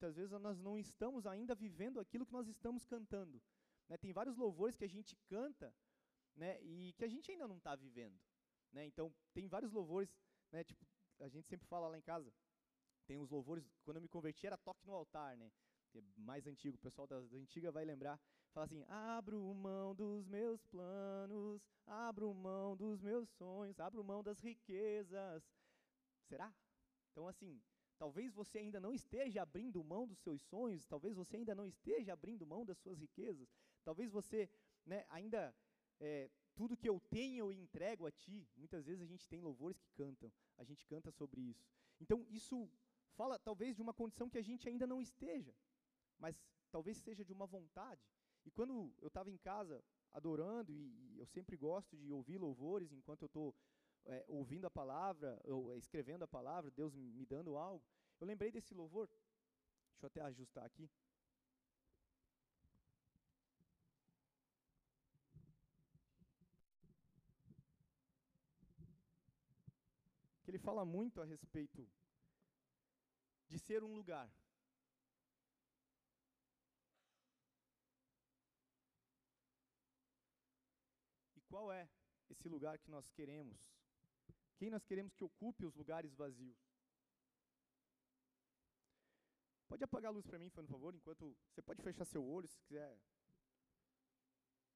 Muitas vezes nós não estamos ainda vivendo aquilo que nós estamos cantando. Né? Tem vários louvores que a gente canta né, e que a gente ainda não está vivendo. Né? Então, tem vários louvores, né, tipo, a gente sempre fala lá em casa, tem os louvores, quando eu me converti era toque no altar, né? É mais antigo, o pessoal da, da, antiga vai lembrar, fala assim, abro mão dos meus planos, abro mão dos meus sonhos, abro mão das riquezas. Será? Então, assim, talvez você ainda não esteja abrindo mão dos seus sonhos, talvez você ainda não esteja abrindo mão das suas riquezas, talvez você né, ainda é, tudo que eu tenho eu entrego a ti. Muitas vezes a gente tem louvores que cantam, a gente canta sobre isso. Então, isso fala talvez de uma condição que a gente ainda não esteja, mas talvez seja de uma vontade. E quando eu estava em casa adorando, e, e, eu sempre gosto de ouvir louvores enquanto eu estou é, ouvindo a palavra, ou é, escrevendo a palavra, Deus me dando algo, eu lembrei desse louvor. Deixa eu até ajustar aqui. que ele fala muito a respeito de ser um lugar. E qual é esse lugar que nós queremos? Quem nós queremos que ocupe os lugares vazios? Pode apagar a luz para mim, por favor, enquanto você pode fechar seu olho se quiser.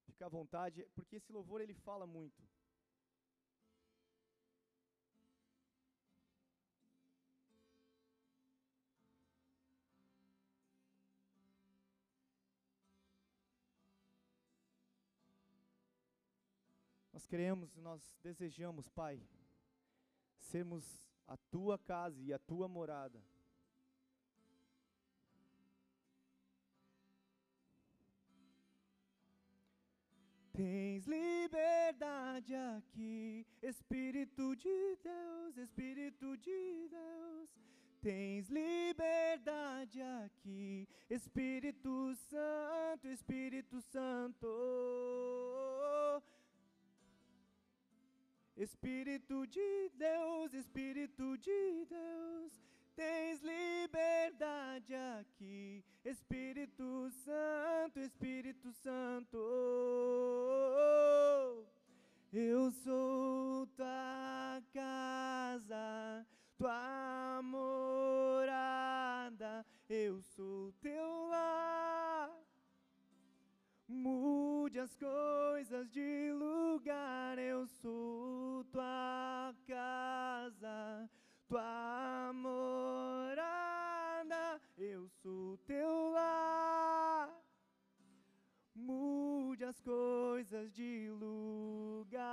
Fica à vontade, porque esse louvor ele fala muito. Nós queremos, nós desejamos, Pai, sermos a tua casa e a tua morada. Tens liberdade aqui, Espírito de Deus, Espírito de Deus. Tens liberdade aqui, Espírito Santo, Espírito Santo. Espírito de Deus, Espírito de Deus, tens liberdade aqui. Espírito Santo, Espírito Santo. Eu sou tua casa, tua morada, eu sou teu lar. Mude as coisas de lugar, eu sou tua casa, tua morada, eu sou teu lar. Mude as coisas de lugar,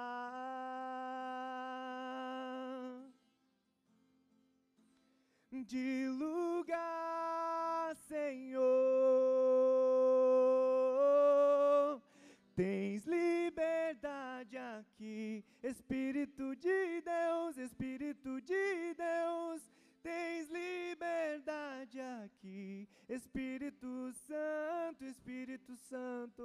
de lugar, Senhor. Tens liberdade aqui, Espírito de Deus, Espírito de Deus. Tens liberdade aqui, Espírito Santo, Espírito Santo.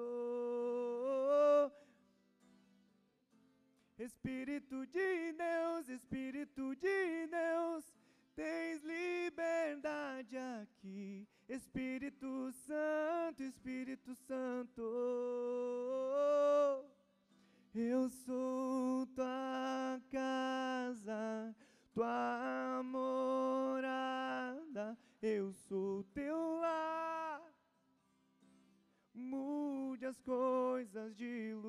Espírito de Deus, Espírito de Deus. Tens liberdade aqui, Espírito Santo, Espírito Santo. Eu sou tua casa, tua morada, eu sou teu lar. Mude as coisas de lugar,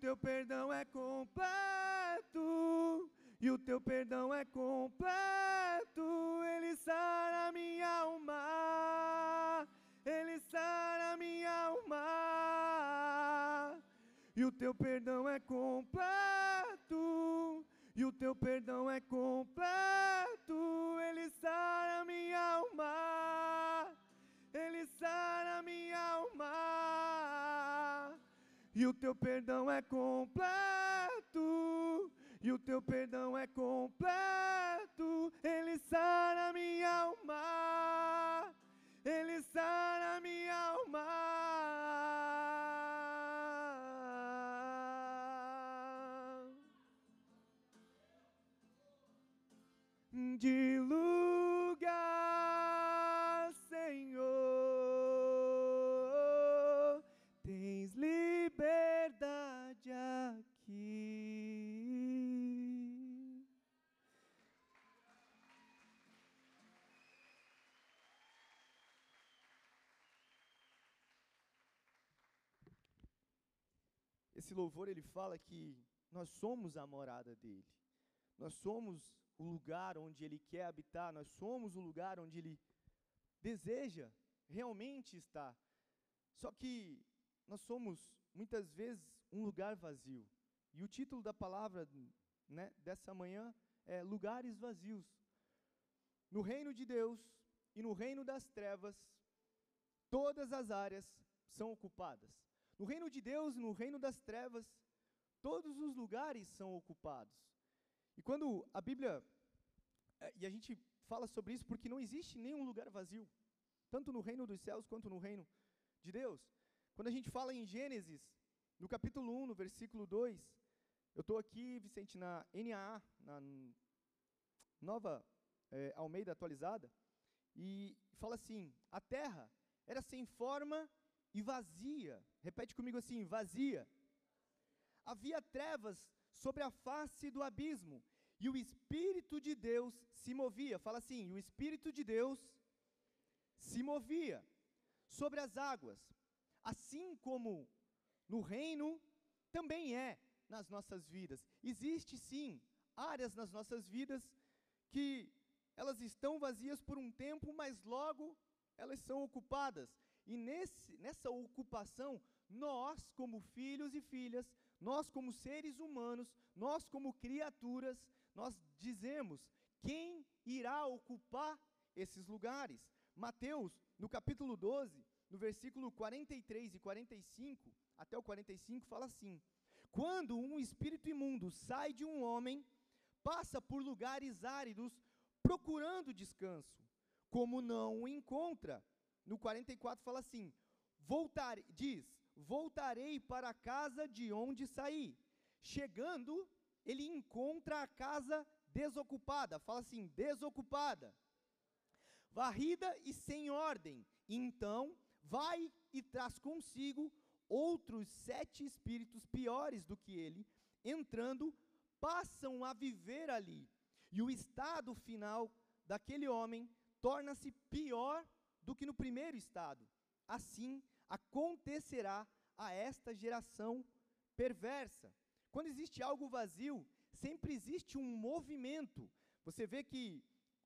teu perdão é completo. E o teu perdão é completo, ele sara minha alma, ele sara minha alma. E o teu perdão é completo, e o teu perdão é completo, ele sara minha alma, ele sara minha alma. E o teu perdão completo, e o teu perdão esse louvor ele fala que nós somos a morada dele. Nós somos o lugar onde ele quer habitar, nós somos o lugar onde ele deseja realmente estar. Só que nós somos muitas vezes um lugar vazio. E o título da palavra né, dessa manhã é Lugares Vazios. No reino de Deus e no reino das trevas, todas as áreas são ocupadas. No reino de Deus no reino das trevas, todos os lugares são ocupados. E quando a Bíblia, é, e a gente fala sobre isso porque não existe nenhum lugar vazio, tanto no reino dos céus quanto no reino de Deus. Quando a gente fala em Gênesis, no capítulo 1, no versículo 2, eu estou aqui, Vicente, na NAA, na nova é, Almeida atualizada, e fala assim: a terra era sem forma e vazia. Repete comigo assim: vazia. Havia trevas sobre a face do abismo, e o Espírito de Deus se movia. Fala assim: o Espírito de Deus se movia sobre as águas, assim como no reino também é nas nossas vidas. Existe sim áreas nas nossas vidas que elas estão vazias por um tempo, mas logo elas são ocupadas. E nesse, nessa ocupação, nós, como filhos e filhas, nós, como seres humanos, nós, como criaturas, nós dizemos: quem irá ocupar esses lugares? Mateus, no capítulo 12, no versículo 43 e 45, até o 45, fala assim: Quando um espírito imundo sai de um homem, passa por lugares áridos procurando descanso, como não o encontra. No 44 fala assim: voltar, diz: Voltarei para a casa de onde saí. Chegando, ele encontra a casa desocupada. Fala assim: desocupada, varrida e sem ordem. Então, vai e traz consigo outros sete espíritos piores do que ele, entrando, passam a viver ali. E o estado final daquele homem torna-se pior do que no primeiro estado. Assim acontecerá a esta geração perversa. Quando existe algo vazio, sempre existe um movimento. Você vê que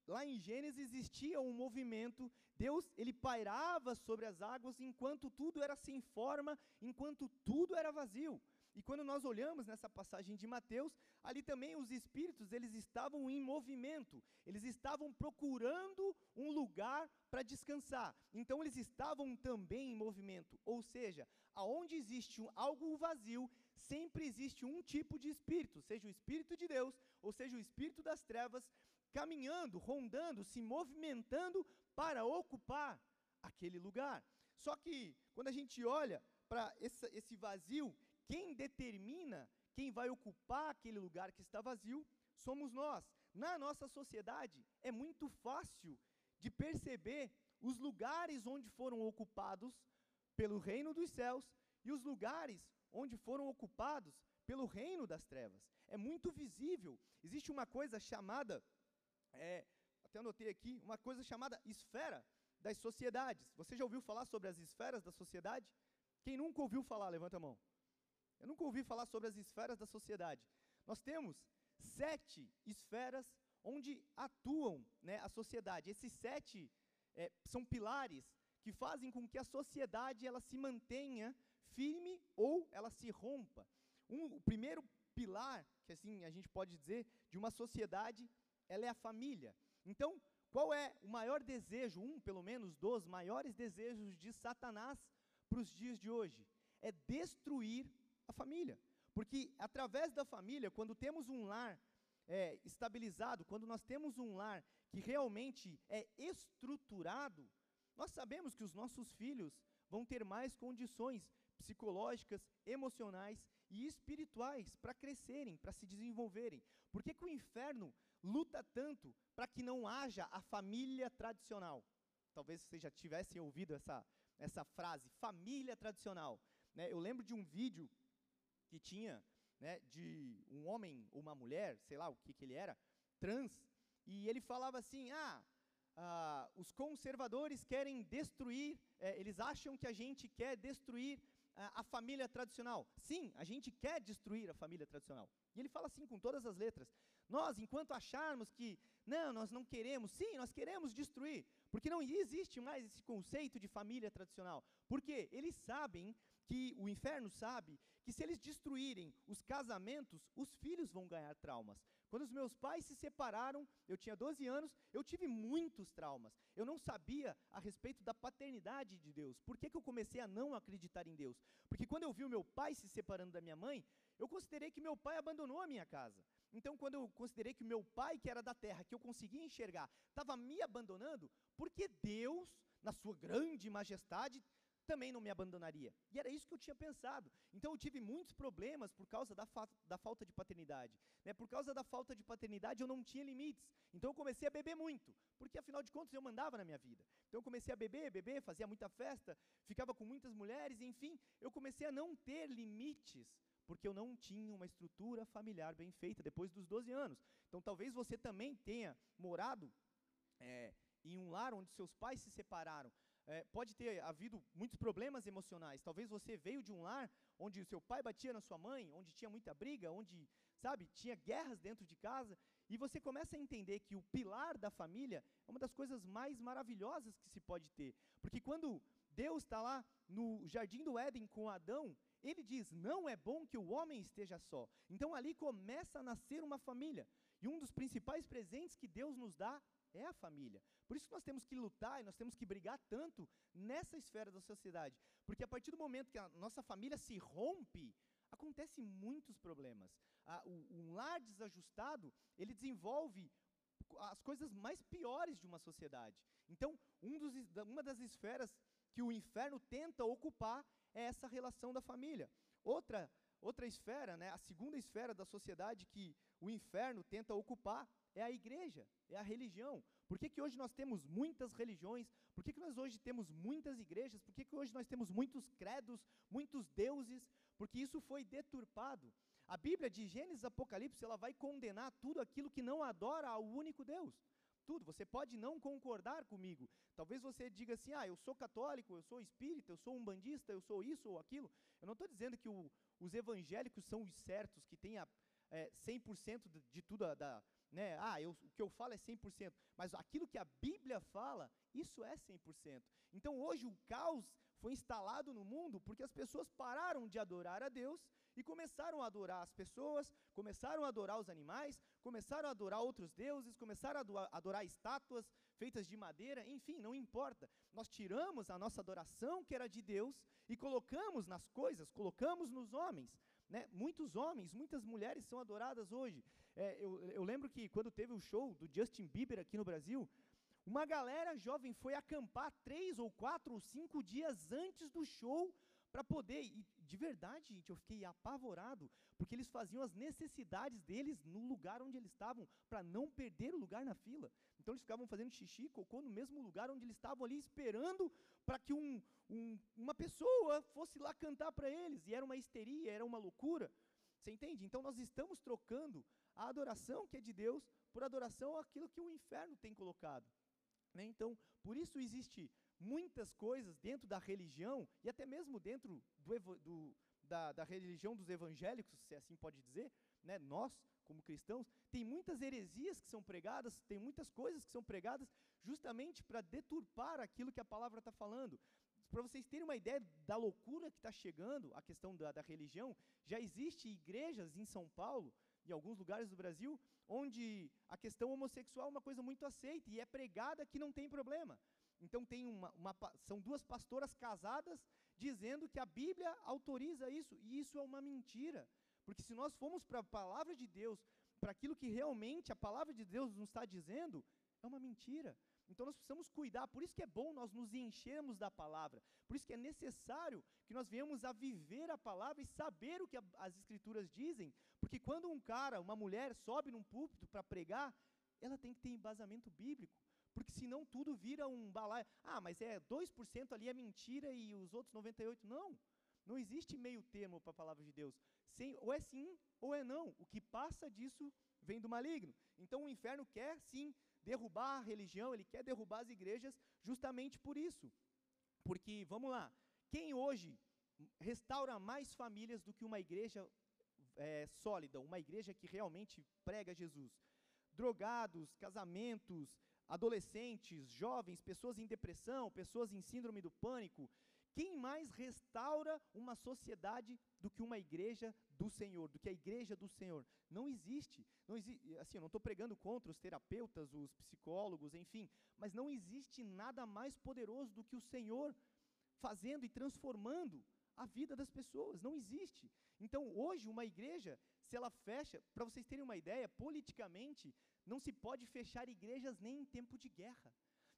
lá em Gênesis existia um movimento, Deus, ele pairava sobre as águas enquanto tudo era sem forma, enquanto tudo era vazio. E quando nós olhamos nessa passagem de Mateus, ali também os espíritos, eles estavam em movimento, eles estavam procurando um lugar para descansar. Então eles estavam também em movimento, ou seja, aonde existe um, algo vazio, sempre existe um tipo de espírito, seja o espírito de Deus, ou seja o espírito das trevas, caminhando, rondando, se movimentando para ocupar aquele lugar. Só que quando a gente olha para esse vazio, quem determina quem vai ocupar aquele lugar que está vazio somos nós. Na nossa sociedade, é muito fácil de perceber os lugares onde foram ocupados pelo reino dos céus e os lugares onde foram ocupados pelo reino das trevas. É muito visível. Existe uma coisa chamada, é, até anotei aqui, uma coisa chamada esfera das sociedades. Você já ouviu falar sobre as esferas da sociedade? Quem nunca ouviu falar, levanta a mão. Eu nunca ouvi falar sobre as esferas da sociedade. Nós temos sete esferas onde atuam né, a sociedade. Esses sete é, são pilares que fazem com que a sociedade ela se mantenha firme ou ela se rompa. Um, o primeiro pilar, que assim a gente pode dizer, de uma sociedade, ela é a família. Então, qual é o maior desejo, um pelo menos dos maiores desejos de Satanás para os dias de hoje? É destruir a família. Porque através da família, quando temos um lar é, estabilizado, quando nós temos um lar que realmente é estruturado, nós sabemos que os nossos filhos vão ter mais condições psicológicas, emocionais e espirituais para crescerem, para se desenvolverem. Por que, que o inferno luta tanto para que não haja a família tradicional? Talvez vocês já tivessem ouvido essa, essa frase, família tradicional. Né? Eu lembro de um vídeo que tinha né, de um homem ou uma mulher, sei lá o que, que ele era, trans, e ele falava assim: ah, ah os conservadores querem destruir, é, eles acham que a gente quer destruir a, a família tradicional. Sim, a gente quer destruir a família tradicional. E ele fala assim com todas as letras. Nós, enquanto acharmos que, não, nós não queremos, sim, nós queremos destruir, porque não existe mais esse conceito de família tradicional. Porque eles sabem que o inferno sabe que se eles destruírem os casamentos, os filhos vão ganhar traumas. Quando os meus pais se separaram, eu tinha 12 anos, eu tive muitos traumas. Eu não sabia a respeito da paternidade de Deus. Por que, que eu comecei a não acreditar em Deus? Porque quando eu vi o meu pai se separando da minha mãe, eu considerei que meu pai abandonou a minha casa. Então, quando eu considerei que meu pai, que era da terra, que eu conseguia enxergar, estava me abandonando, porque Deus, na sua grande majestade, também não me abandonaria. E era isso que eu tinha pensado. Então eu tive muitos problemas por causa da, fa da falta de paternidade. Né? Por causa da falta de paternidade eu não tinha limites. Então eu comecei a beber muito, porque afinal de contas eu mandava na minha vida. Então eu comecei a beber, beber, fazia muita festa, ficava com muitas mulheres, enfim, eu comecei a não ter limites porque eu não tinha uma estrutura familiar bem feita depois dos 12 anos. Então, talvez você também tenha morado é, em um lar onde seus pais se separaram, é, pode ter havido muitos problemas emocionais. Talvez você veio de um lar onde o seu pai batia na sua mãe, onde tinha muita briga, onde, sabe, tinha guerras dentro de casa, e você começa a entender que o pilar da família é uma das coisas mais maravilhosas que se pode ter. Porque quando Deus está lá no jardim do Éden com Adão, ele diz: Não é bom que o homem esteja só. Então ali começa a nascer uma família. E um dos principais presentes que Deus nos dá é a família. Por isso que nós temos que lutar e nós temos que brigar tanto nessa esfera da sociedade. Porque a partir do momento que a nossa família se rompe, acontecem muitos problemas. O, um lar desajustado, ele desenvolve as coisas mais piores de uma sociedade. Então, um dos, uma das esferas que o inferno tenta ocupar é essa relação da família. Outra, outra esfera, né, a segunda esfera da sociedade que o inferno tenta ocupar é a igreja, é a religião. Por que, que hoje nós temos muitas religiões? Por que, que nós hoje temos muitas igrejas? Por que, que hoje nós temos muitos credos, muitos deuses? Porque isso foi deturpado. A Bíblia de Gênesis e Apocalipse, ela vai condenar tudo aquilo que não adora ao único Deus. Tudo. Você pode não concordar comigo. Talvez você diga assim: ah, eu sou católico, eu sou espírita, eu sou um bandista, eu sou isso ou aquilo. Eu não estou dizendo que o, os evangélicos são os certos, que têm a, é, 100% de, de tudo a, da, né? Ah, eu, o que eu falo é 100%, mas aquilo que a Bíblia fala, isso é 100%. Então hoje o caos foi instalado no mundo porque as pessoas pararam de adorar a Deus e começaram a adorar as pessoas, começaram a adorar os animais, começaram a adorar outros deuses, começaram a adorar estátuas feitas de madeira, enfim, não importa. Nós tiramos a nossa adoração que era de Deus e colocamos nas coisas, colocamos nos homens. Né? Muitos homens, muitas mulheres são adoradas hoje. É, eu, eu lembro que quando teve o show do Justin Bieber aqui no Brasil, uma galera jovem foi acampar três ou quatro ou cinco dias antes do show para poder. E de verdade, gente, eu fiquei apavorado, porque eles faziam as necessidades deles no lugar onde eles estavam, para não perder o lugar na fila. Então eles ficavam fazendo xixi, cocô no mesmo lugar onde eles estavam ali, esperando para que um, um, uma pessoa fosse lá cantar para eles. E era uma histeria, era uma loucura. Você entende? Então nós estamos trocando a adoração que é de Deus por adoração àquilo que o inferno tem colocado. Né? Então, por isso existe muitas coisas dentro da religião e até mesmo dentro do, do, da, da, religião dos evangélicos, se assim pode dizer, né? nós, como cristãos, tem muitas heresias que são pregadas, tem muitas coisas que são pregadas justamente para deturpar aquilo que a palavra está falando. Para vocês terem uma ideia da loucura que está chegando, a questão da, da religião, já existe igrejas em São Paulo em alguns lugares do Brasil, onde a questão homossexual é uma coisa muito aceita e é pregada que não tem problema. Então tem uma, uma, são duas pastoras casadas dizendo que a Bíblia autoriza isso, e isso é uma mentira. Porque se nós formos para a palavra de Deus, para aquilo que realmente a palavra de Deus nos está dizendo, é uma mentira. Então nós precisamos cuidar, por isso que é bom nós nos enchermos da palavra, por isso que é necessário que nós venhamos a viver a palavra e saber o que a, as escrituras dizem, porque quando um cara, uma mulher sobe num púlpito para pregar, ela tem que ter embasamento bíblico, porque senão tudo vira um balaio. Ah, mas é 2% ali é mentira e os outros 98 não. Não existe meio termo para a palavra de Deus. Sem, ou é sim ou é não. O que passa disso vem do maligno. Então o inferno quer sim derrubar a religião, ele quer derrubar as igrejas justamente por isso. Porque, vamos lá, quem hoje restaura mais famílias do que uma igreja é, sólida, uma igreja que realmente prega Jesus. Drogados, casamentos, adolescentes, jovens, pessoas em depressão, pessoas em síndrome do pânico. Quem mais restaura uma sociedade do que uma igreja do Senhor, do que a igreja do Senhor? Não existe. Não existe assim, eu não estou pregando contra os terapeutas, os psicólogos, enfim, mas não existe nada mais poderoso do que o Senhor fazendo e transformando a vida das pessoas. Não existe. Então, hoje, uma igreja, se ela fecha, para vocês terem uma ideia, politicamente, não se pode fechar igrejas nem em tempo de guerra.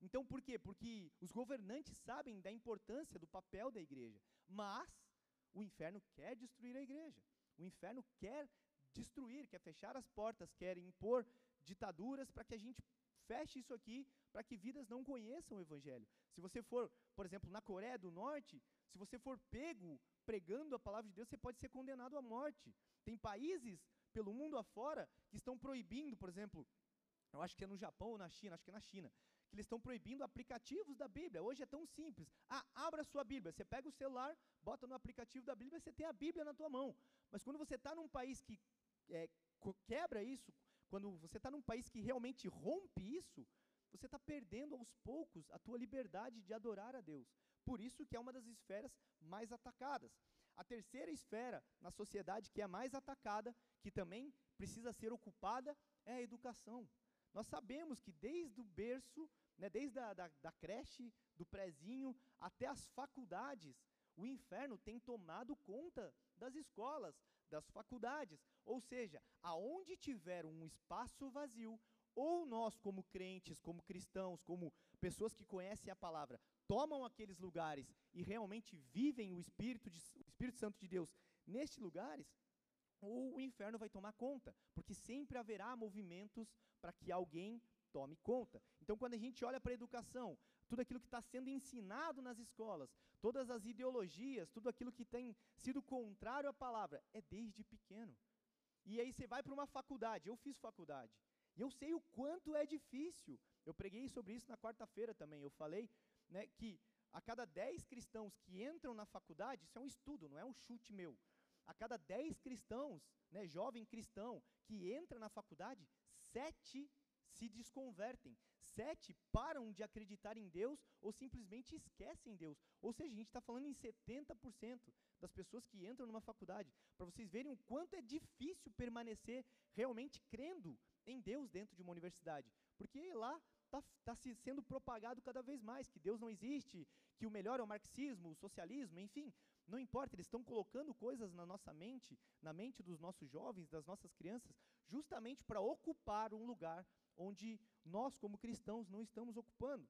Então, por quê? Porque os governantes sabem da importância do papel da igreja, mas o inferno quer destruir a igreja. O inferno quer destruir, quer fechar as portas, quer impor ditaduras para que a gente feche isso aqui, para que vidas não conheçam o evangelho. Se você for, por exemplo, na Coreia do Norte, se você for pego pregando a palavra de Deus, você pode ser condenado à morte. Tem países pelo mundo afora que estão proibindo, por exemplo, eu acho que é no Japão ou na China, acho que é na China, eles estão proibindo aplicativos da Bíblia. Hoje é tão simples. Ah, abra sua Bíblia. Você pega o celular, bota no aplicativo da Bíblia, você tem a Bíblia na tua mão. Mas quando você está num país que é, quebra isso, quando você está num país que realmente rompe isso, você está perdendo aos poucos a tua liberdade de adorar a Deus. Por isso que é uma das esferas mais atacadas. A terceira esfera na sociedade que é mais atacada, que também precisa ser ocupada, é a educação. Nós sabemos que desde o berço, né, desde a da, da creche, do prezinho, até as faculdades, o inferno tem tomado conta das escolas, das faculdades. Ou seja, aonde tiver um espaço vazio, ou nós, como crentes, como cristãos, como pessoas que conhecem a palavra, tomam aqueles lugares e realmente vivem o Espírito, de, o Espírito Santo de Deus nestes lugares, ou o inferno vai tomar conta, porque sempre haverá movimentos para que alguém tome conta. Então, quando a gente olha para a educação, tudo aquilo que está sendo ensinado nas escolas, todas as ideologias, tudo aquilo que tem sido contrário à palavra, é desde pequeno. E aí você vai para uma faculdade, eu fiz faculdade, e eu sei o quanto é difícil. Eu preguei sobre isso na quarta-feira também. Eu falei né, que a cada 10 cristãos que entram na faculdade, isso é um estudo, não é um chute meu. A cada 10 cristãos, né, jovem cristão, que entra na faculdade, sete se desconvertem. Sete param de acreditar em Deus ou simplesmente esquecem Deus. Ou seja, a gente está falando em 70% das pessoas que entram numa faculdade. Para vocês verem o quanto é difícil permanecer realmente crendo em Deus dentro de uma universidade. Porque lá está tá se sendo propagado cada vez mais que Deus não existe, que o melhor é o marxismo, o socialismo, enfim, não importa, eles estão colocando coisas na nossa mente, na mente dos nossos jovens, das nossas crianças, justamente para ocupar um lugar onde nós, como cristãos, não estamos ocupando.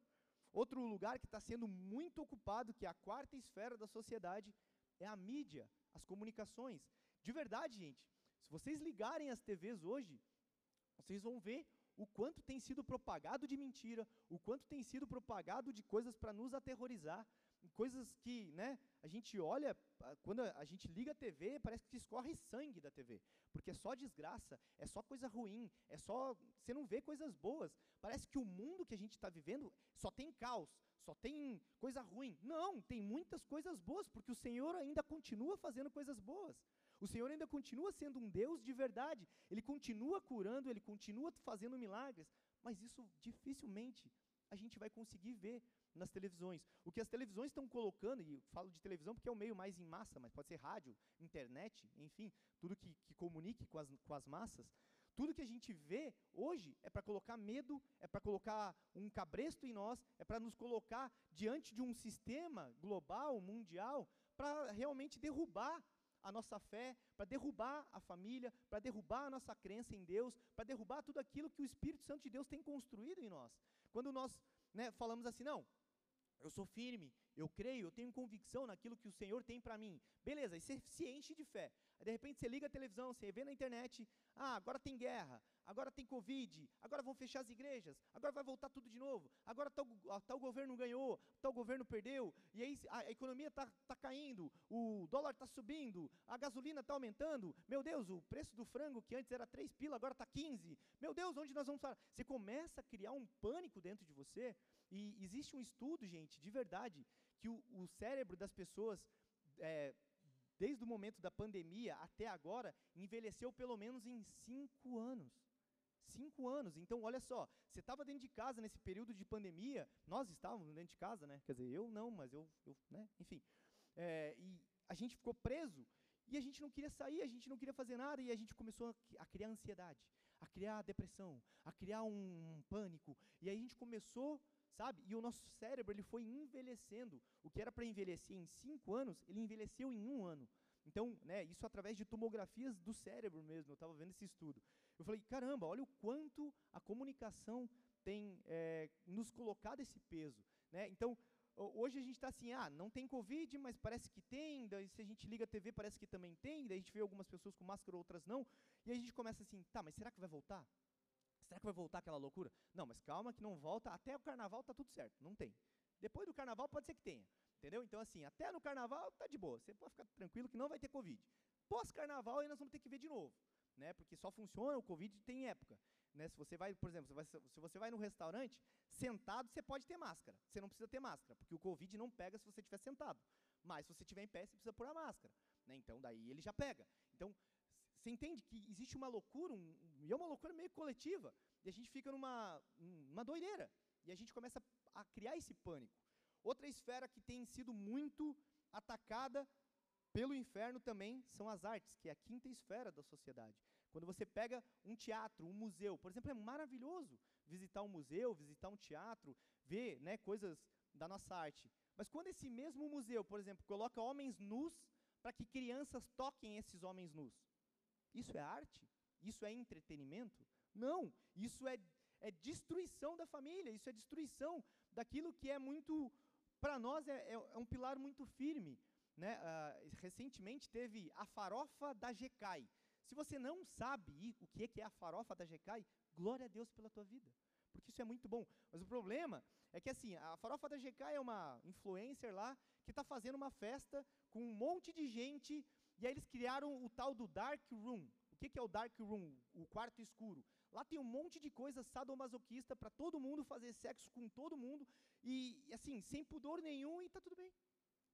Outro lugar que está sendo muito ocupado, que é a quarta esfera da sociedade, é a mídia, as comunicações. De verdade, gente, se vocês ligarem as TVs hoje, vocês vão ver o quanto tem sido propagado de mentira, o quanto tem sido propagado de coisas para nos aterrorizar, coisas que, né, a gente olha, quando a gente liga a TV, parece que escorre sangue da TV, porque é só desgraça, é só coisa ruim, é só, você não vê coisas boas. Parece que o mundo que a gente está vivendo só tem caos, só tem coisa ruim. Não, tem muitas coisas boas, porque o Senhor ainda continua fazendo coisas boas. O Senhor ainda continua sendo um Deus de verdade. Ele continua curando, ele continua fazendo milagres, mas isso dificilmente a gente vai conseguir ver nas televisões. O que as televisões estão colocando, e falo de televisão porque é o meio mais em massa, mas pode ser rádio, internet, enfim, tudo que, que comunique com as, com as massas. Tudo que a gente vê hoje é para colocar medo, é para colocar um cabresto em nós, é para nos colocar diante de um sistema global, mundial, para realmente derrubar a nossa fé, para derrubar a família, para derrubar a nossa crença em Deus, para derrubar tudo aquilo que o Espírito Santo de Deus tem construído em nós. Quando nós né, falamos assim, não, eu sou firme, eu creio, eu tenho convicção naquilo que o Senhor tem para mim. Beleza, e você se enche de fé. Aí, de repente você liga a televisão, você vê na internet, ah, agora tem guerra, agora tem Covid, agora vão fechar as igrejas, agora vai voltar tudo de novo, agora tal, tal governo ganhou, tal governo perdeu, e aí a, economia está tá caindo, o dólar está subindo, a gasolina está aumentando, meu Deus, o preço do frango que antes era 3 pila, agora está 15, meu Deus, onde nós vamos falar? Você começa a criar um pânico dentro de você, e existe um estudo, gente, de verdade, que o, o cérebro das pessoas é, desde o momento da pandemia até agora, envelheceu pelo menos em cinco anos. Cinco anos. Então, olha só, você estava dentro de casa nesse período de pandemia, nós estávamos dentro de casa, né? Quer dizer, eu não, mas eu, eu né? Enfim. É, e a gente ficou preso e a gente não queria sair, a gente não queria fazer nada e a gente começou a, criar ansiedade, a criar depressão, a criar um pânico. E aí a gente começou sabe? E o nosso cérebro ele foi envelhecendo. O que era para envelhecer em cinco anos, ele envelheceu em um ano. Então, né, isso através de tomografias do cérebro mesmo. Eu estava vendo esse estudo. Eu falei, caramba, olha o quanto a comunicação tem é, nos colocado esse peso. Né? Então, hoje a gente está assim, ah, não tem Covid, mas parece que tem, daí se a gente liga a TV parece que também tem, daí a gente vê algumas pessoas com máscara, outras não, e a gente começa assim, tá, mas será que vai voltar? Será que vai voltar aquela loucura? Não, mas calma que não volta, até o carnaval tá tudo certo, não tem. Depois do carnaval pode ser que tenha, entendeu? Então assim, até no carnaval tá de boa, você pode ficar tranquilo que não vai ter Covid. Pós-carnaval aí nós vamos ter que ver de novo, né? Porque só funciona o Covid tem época. Né, se você vai, por exemplo, se você vai no restaurante, sentado você pode ter máscara. Você não precisa ter máscara, porque o Covid não pega se você estiver sentado. Mas se você estiver em pé, você precisa pôr a máscara. Né? Então daí ele já pega. Então você entende que existe uma loucura, um, e é uma loucura meio coletiva, e a gente fica numa uma doideira, e a gente começa a criar esse pânico. Outra esfera que tem sido muito atacada pelo inferno também são as artes, que é a quinta esfera da sociedade. Quando você pega um teatro, um museu, por exemplo, é maravilhoso visitar um museu, visitar um teatro, ver né, coisas da nossa arte. Mas quando esse mesmo museu, por exemplo, coloca homens nus para que crianças toquem esses homens nus, isso é arte? Isso é entretenimento? Não, isso é, é destruição da família, isso é destruição daquilo que é muito, para nós, é, é, é, um pilar muito firme. Né? Uh, recentemente teve a farofa da GECAI. Se você não sabe o que é, que é a farofa da GECAI, glória a Deus pela tua vida, porque isso é muito bom. Mas o problema é que assim, a farofa da GK é uma influencer lá que está fazendo uma festa com um monte de gente e aí eles criaram o tal do Dark Room. O que, que é o Dark Room? O quarto escuro. Lá tem um monte de coisa sadomasoquista para todo mundo fazer sexo com todo mundo e assim, sem pudor nenhum e tá tudo bem.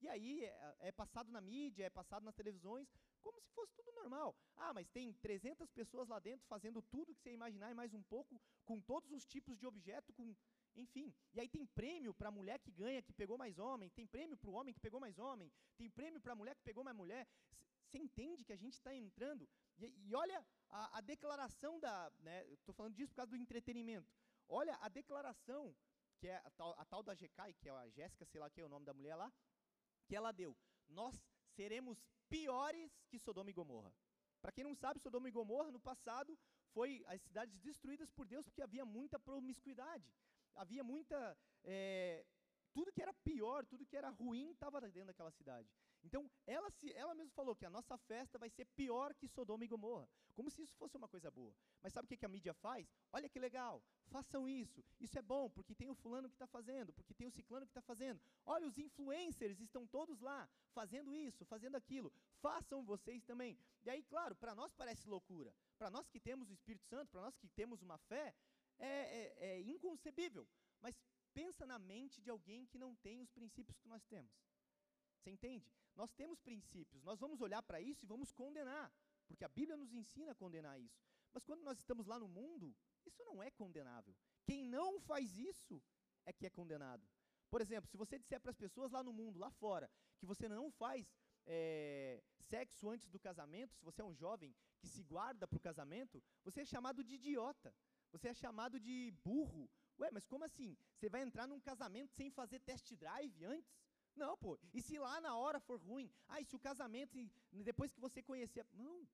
E aí é, é, passado na mídia, é passado nas televisões, como se fosse tudo normal. Ah, mas tem 300 pessoas lá dentro fazendo tudo que você imaginar e mais um pouco, com todos os tipos de objeto, com enfim. E aí tem prêmio para a mulher que ganha, que pegou mais homem, tem prêmio para o homem que pegou mais homem, tem prêmio para a mulher que pegou mais mulher. Você entende que a gente está entrando. E, e, olha a, a declaração da. Estou né, falando disso por causa do entretenimento. Olha a declaração, que é a tal, a tal da GK, que é a Jéssica, sei lá que é o nome da mulher lá, que ela deu. Nós seremos piores que Sodoma e Gomorra. Para quem não sabe, Sodoma e Gomorra, no passado, foi as cidades destruídas por Deus porque havia muita promiscuidade havia muita. É, tudo que era pior, tudo que era ruim estava dentro daquela cidade. Então, ela, se, ela mesma falou que a nossa festa vai ser pior que Sodoma e Gomorra, como se isso fosse uma coisa boa. Mas sabe o que, a mídia faz? Olha que legal, façam isso, isso é bom, porque tem o fulano que está fazendo, porque tem o ciclano que está fazendo. Olha, os influencers estão todos lá, fazendo isso, fazendo aquilo, façam vocês também. E aí, claro, para nós parece loucura, para nós que temos o Espírito Santo, para nós que temos uma fé, é, é, é inconcebível. Mas pensa na mente de alguém que não tem os princípios que nós temos. Você entende? Nós temos princípios, nós vamos olhar para isso e vamos condenar, porque a Bíblia nos ensina a condenar isso. Mas quando nós estamos lá no mundo, isso não é condenável. Quem não faz isso é que é condenado. Por exemplo, se você disser para as pessoas lá no mundo, lá fora, que você não faz é, sexo antes do casamento, se você é um jovem que se guarda para o casamento, você é chamado de idiota. Você é chamado de burro. Ué, mas como assim? Você vai entrar num casamento sem fazer test drive antes? Não, pô. E se lá na hora for ruim? Ah, e se o casamento, depois que você conhecer. Não.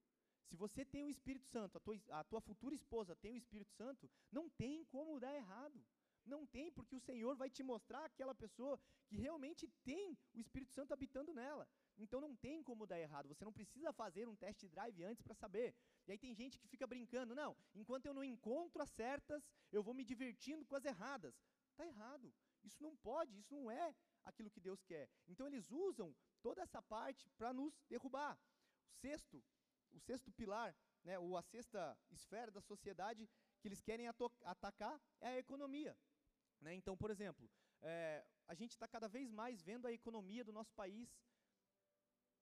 Se você tem o Espírito Santo, a tua, a tua futura esposa tem o Espírito Santo, não tem como dar errado. Não tem, porque o Senhor vai te mostrar aquela pessoa que realmente tem o Espírito Santo habitando nela. Então não tem como dar errado. Você não precisa fazer um test drive antes para saber. E aí tem gente que fica brincando, não, enquanto eu não encontro as certas, eu vou me divertindo com as erradas. Está errado. Isso não pode, isso não é aquilo que Deus quer. Então eles usam toda essa parte para nos derrubar. O sexto, o sexto pilar, né, ou a sexta esfera da sociedade que eles querem atacar é a economia. Né? Então, por exemplo, é, a gente está cada vez mais vendo a economia do nosso país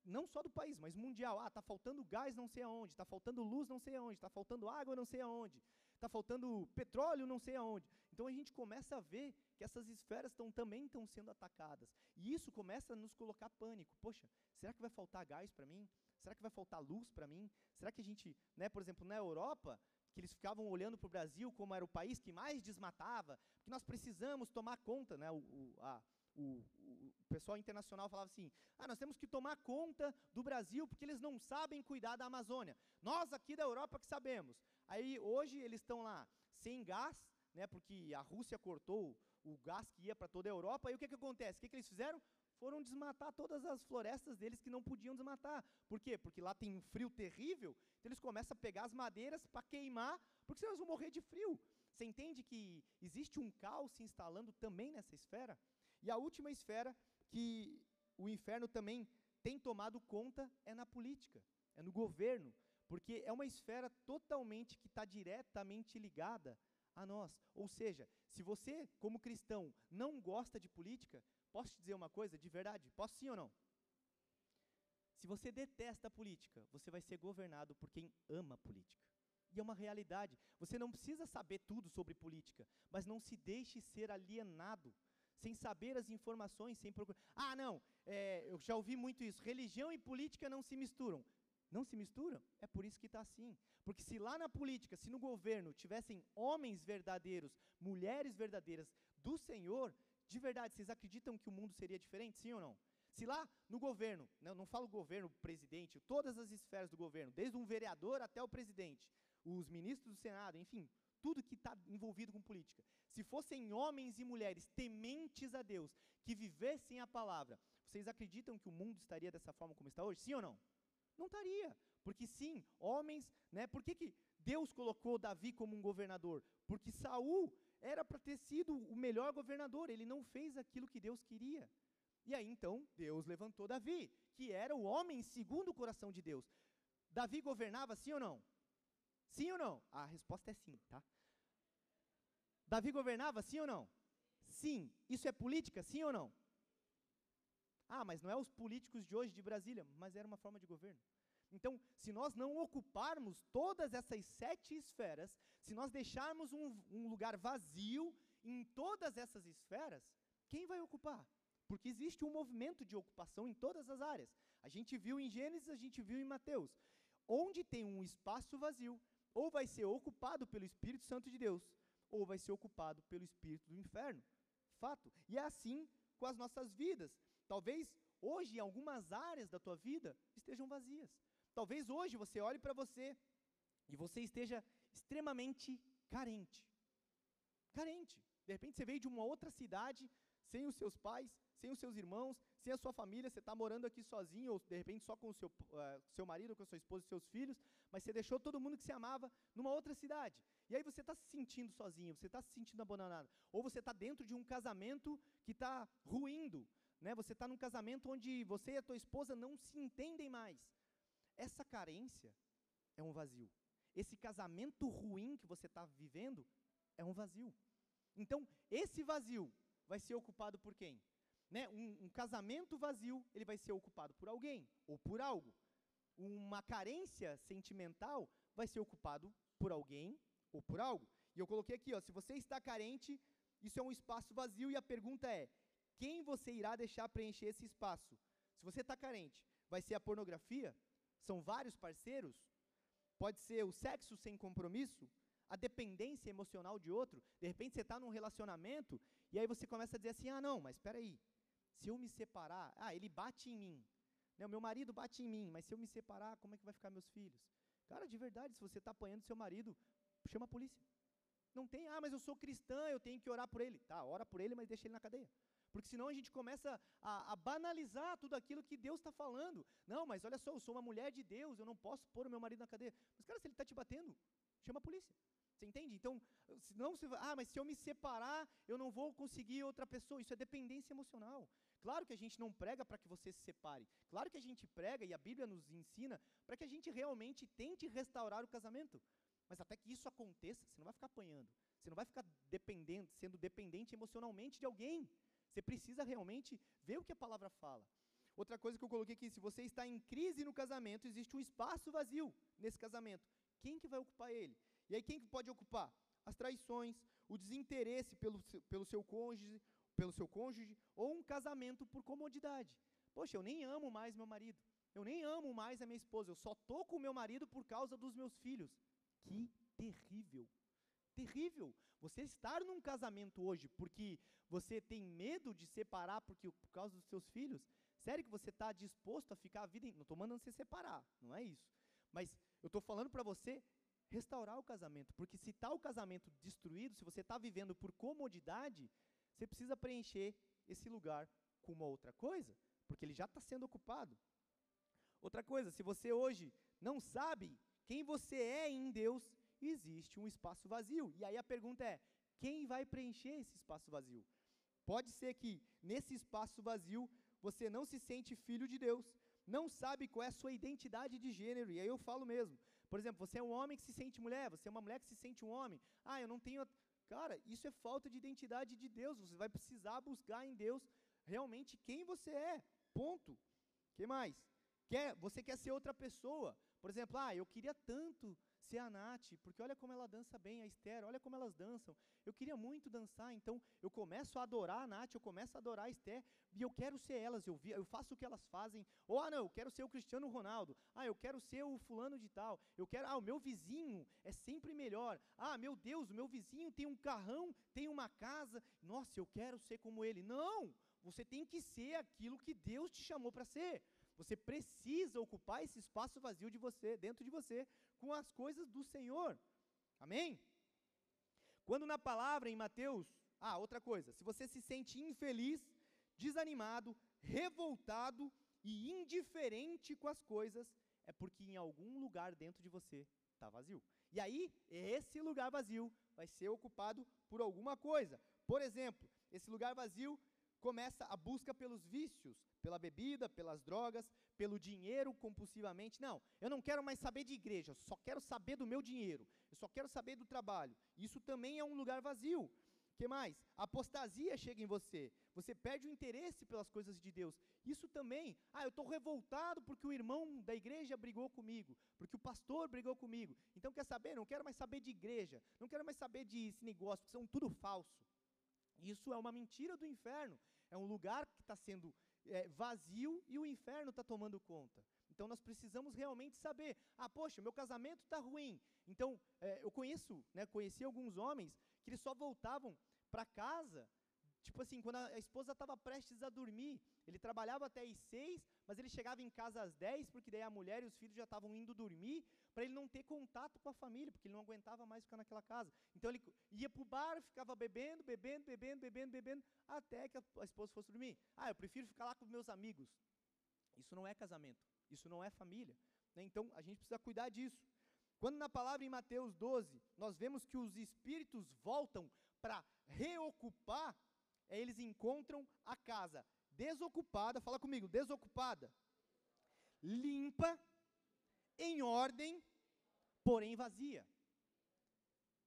não só do país, mas mundial. Ah, está faltando gás não sei aonde, está faltando luz não sei aonde, está faltando água não sei aonde, está faltando petróleo não sei aonde. Então a gente começa a ver que essas esferas tão, também estão sendo atacadas. E isso começa a nos colocar pânico. Poxa, será que vai faltar gás para mim? Será que vai faltar luz para mim? Será que a gente, né, por exemplo, na Europa, que eles ficavam olhando para o Brasil como era o país que mais desmatava, que nós precisamos tomar conta, né, o, o, a, o, o, pessoal internacional falava assim: ah, nós temos que tomar conta do Brasil porque eles não sabem cuidar da Amazônia. Nós aqui da Europa que sabemos. Aí hoje eles estão lá sem gás, né, porque a Rússia cortou o gás que ia para toda a Europa. E o que, que acontece? O que, que eles fizeram? Foram desmatar todas as florestas deles que não podiam desmatar. Por quê? Porque lá tem um frio terrível, então eles começam a pegar as madeiras para queimar, porque senão eles vão morrer de frio. Você entende que existe um caos se instalando também nessa esfera? E a última esfera que o inferno também tem tomado conta é na política, é no governo, porque é uma esfera totalmente que está diretamente ligada a nós. Ou seja, se você, como cristão, não gosta de política, posso te dizer uma coisa de verdade? Posso sim ou não? Se você detesta a política, você vai ser governado por quem ama a política. E é uma realidade. Você não precisa saber tudo sobre política, mas não se deixe ser alienado sem saber as informações, sem procurar. Ah, não, é, eu já ouvi muito isso. Religião e política não se misturam. Não se misturam? É por isso que está assim. Porque se lá na política, se no governo tivessem homens verdadeiros, mulheres verdadeiras do Senhor, de verdade, vocês acreditam que o mundo seria diferente, sim ou não? Se lá no governo, não, não falo governo, presidente, todas as esferas do governo, desde um vereador até o presidente, os ministros do Senado, enfim, tudo que está envolvido com política, se fossem homens e mulheres tementes a Deus, que vivessem a palavra, vocês acreditam que o mundo estaria dessa forma como está hoje? Sim ou não? Não estaria. Porque sim, homens, né? Por que, que Deus colocou Davi como um governador? Porque Saul era para ter sido o melhor governador, ele não fez aquilo que Deus queria. E aí então Deus levantou Davi, que era o homem segundo o coração de Deus. Davi governava sim ou não? Sim ou não? A resposta é sim, tá? Davi governava, sim ou não? Sim. Isso é política, sim ou não? Ah, mas não é os políticos de hoje de Brasília, mas era uma forma de governo. Então, se nós não ocuparmos todas essas sete esferas, se nós deixarmos um, um lugar vazio em todas essas esferas, quem vai ocupar? Porque existe um movimento de ocupação em todas as áreas. A gente viu em Gênesis, a gente viu em Mateus. Onde tem um espaço vazio, ou vai ser ocupado pelo Espírito Santo de Deus, ou vai ser ocupado pelo espírito do inferno. Fato. E é assim com as nossas vidas. Talvez hoje, algumas áreas da tua vida, estejam vazias. Talvez hoje você olhe para você e você esteja extremamente carente. Carente. De repente você veio de uma outra cidade, sem os seus pais, sem os seus irmãos, sem a sua família, você está morando aqui sozinho, ou de repente só com o seu, uh, seu marido, com a sua esposa e seus filhos, mas você deixou todo mundo que se amava numa outra cidade. E aí você está se sentindo sozinho, você está se sentindo abandonado. Ou você está dentro de um casamento que está ruindo. Né? Você está num casamento onde você e a tua esposa não se entendem mais. Essa carência é um vazio. Esse casamento ruim que você está vivendo é um vazio. Então, esse vazio vai ser ocupado por quem? Né? Um, um, casamento vazio, ele vai ser ocupado por alguém ou por algo. Uma carência sentimental vai ser ocupado por alguém ou por algo. E eu coloquei aqui, ó, se você está carente, isso é um espaço vazio e a pergunta é: quem você irá deixar preencher esse espaço? Se você está carente, vai ser a pornografia? São vários parceiros? Pode ser o sexo sem compromisso? A dependência emocional de outro? De repente você está num relacionamento e aí você começa a dizer assim: ah, não, mas espera aí, se eu me separar, ah, ele bate em mim. Né, o meu marido bate em mim, mas se eu me separar, como é que vai ficar meus filhos? Cara, de verdade, se você está apanhando seu marido, chama a polícia. Não tem, ah, mas eu sou cristã, eu tenho que orar por ele. Tá, ora por ele, mas deixa ele na cadeia. Porque senão a gente começa a, a banalizar tudo aquilo que Deus está falando. Não, mas olha só, eu sou uma mulher de Deus, eu não posso pôr o meu marido na cadeia. Mas, cara, se ele está te batendo, chama a polícia. Você entende? Então, não se, ah, mas se eu me separar, eu não vou conseguir outra pessoa. Isso é dependência emocional. Claro que a gente não prega para que você se separe. Claro que a gente prega e a Bíblia nos ensina para que a gente realmente tente restaurar o casamento. Mas até que isso aconteça, você não vai ficar apanhando. Você não vai ficar dependendo, sendo dependente emocionalmente de alguém. Você precisa realmente ver o que a palavra fala. Outra coisa que eu coloquei aqui, se você está em crise no casamento, existe um espaço vazio nesse casamento. Quem que vai ocupar ele? E aí quem que pode ocupar? As traições, o desinteresse pelo, pelo seu cônjuge, pelo seu cônjuge, ou um casamento por comodidade. Poxa, eu nem amo mais meu marido. Eu nem amo mais a minha esposa. Eu só tô com o meu marido por causa dos meus filhos. Que terrível. Terrível. Você estar num casamento hoje porque você tem medo de separar porque, por causa dos seus filhos, Sério que você está disposto a ficar a vida. Não estou mandando você separar, não é isso. Mas eu estou falando para você restaurar o casamento. Porque se está o casamento destruído, se você está vivendo por comodidade, você precisa preencher esse lugar com uma outra coisa, porque ele já está sendo ocupado. Outra coisa, se você hoje não sabe quem você é em Deus, existe um espaço vazio. E aí a pergunta é: quem vai preencher esse espaço vazio? Pode ser que nesse espaço vazio você não se sente filho de Deus, não sabe qual é a sua identidade de gênero, e aí eu falo mesmo. Por exemplo, você é um homem que se sente mulher, você é uma mulher que se sente um homem. Ah, eu não tenho. Cara, isso é falta de identidade de Deus. Você vai precisar buscar em Deus realmente quem você é. Ponto. que mais? Quer, você quer ser outra pessoa. Por exemplo, ah, eu queria tanto ser a Nath, porque olha como ela dança bem, a Esther, olha como elas dançam. Eu queria muito dançar, então eu começo a adorar a Nath, eu começo a adorar a Esther, e eu quero ser elas, eu, vi, eu faço o que elas fazem. Ou, ah, não, eu quero ser o Cristiano Ronaldo. Ah, eu quero ser o fulano de tal. Eu quero, ah, o meu vizinho é sempre melhor. Ah, meu Deus, o meu vizinho tem um carrão, tem uma casa. Nossa, eu quero ser como ele. Não! Você tem que ser aquilo que Deus te chamou para ser. Você precisa ocupar esse espaço vazio de você, dentro de você, com as coisas do Senhor. Amém? Quando na palavra em Mateus, ah, outra coisa, se você se sente infeliz, desanimado, revoltado e indiferente com as coisas, é porque em algum lugar dentro de você está vazio. E aí, esse lugar vazio vai ser ocupado por alguma coisa. Por exemplo, esse lugar vazio começa a busca pelos vícios, pela bebida, pelas drogas, pelo dinheiro compulsivamente. Não, eu não quero mais saber de igreja, eu só quero saber do meu dinheiro, eu só quero saber do trabalho. Isso também é um lugar vazio. que mais? A apostasia chega em você. Você perde o interesse pelas coisas de Deus. Isso também. Ah, eu estou revoltado porque o irmão da igreja brigou comigo, porque o pastor brigou comigo. Então quer saber? Não quero mais saber de igreja, não quero mais saber de esse negócio, porque são tudo falso. Isso é uma mentira do inferno. É um lugar que está sendo é, vazio e o inferno está tomando conta. Então nós precisamos realmente saber, ah, poxa, meu casamento está ruim. Então, é, eu conheço, né, conheci alguns homens que eles só voltavam para casa, tipo assim, quando a, esposa estava prestes a dormir. Ele trabalhava até às seis, mas ele chegava em casa às dez, porque daí a mulher e os filhos já estavam indo dormir, para ele não ter contato com a família, porque ele não aguentava mais ficar naquela casa. Então ele ia para o bar, ficava bebendo, bebendo, bebendo, bebendo, bebendo, até que a, esposa fosse dormir. Ah, eu prefiro ficar lá com meus amigos. Isso não é casamento, isso não é família. Né? Então a gente precisa cuidar disso. Quando na palavra em Mateus 12, nós vemos que os espíritos voltam para reocupar, eles encontram a casa desocupada, fala comigo, desocupada, limpa, em ordem, porém vazia.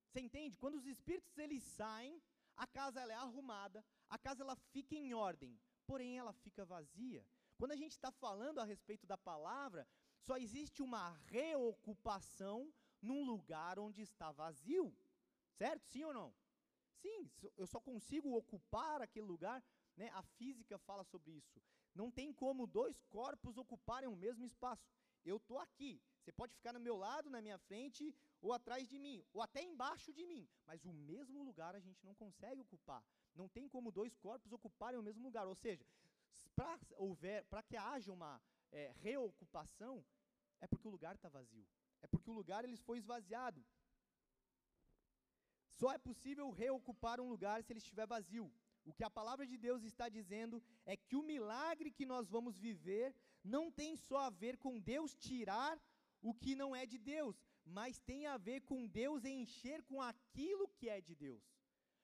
Você entende? Quando os espíritos eles saem, a casa ela é arrumada, a casa ela fica em ordem, porém ela fica vazia. Quando a gente está falando a respeito da palavra, só existe uma reocupação num lugar onde está vazio, certo? Sim ou não? Sim, eu só consigo ocupar aquele lugar, né? A física fala sobre isso. Não tem como dois corpos ocuparem o mesmo espaço. Eu estou aqui, você pode ficar no meu lado, na minha frente, ou atrás de mim, ou até embaixo de mim, mas o mesmo lugar a gente não consegue ocupar. Não tem como dois corpos ocuparem o mesmo lugar. Ou seja, para que haja uma é, reocupação, é porque o lugar está vazio. É porque o lugar ele foi esvaziado. Só é possível reocupar um lugar se ele estiver vazio. O que a palavra de Deus está dizendo é que o milagre que nós vamos viver não tem só a ver com Deus tirar o que não é de Deus, mas tem a ver com Deus encher com aquilo que é de Deus.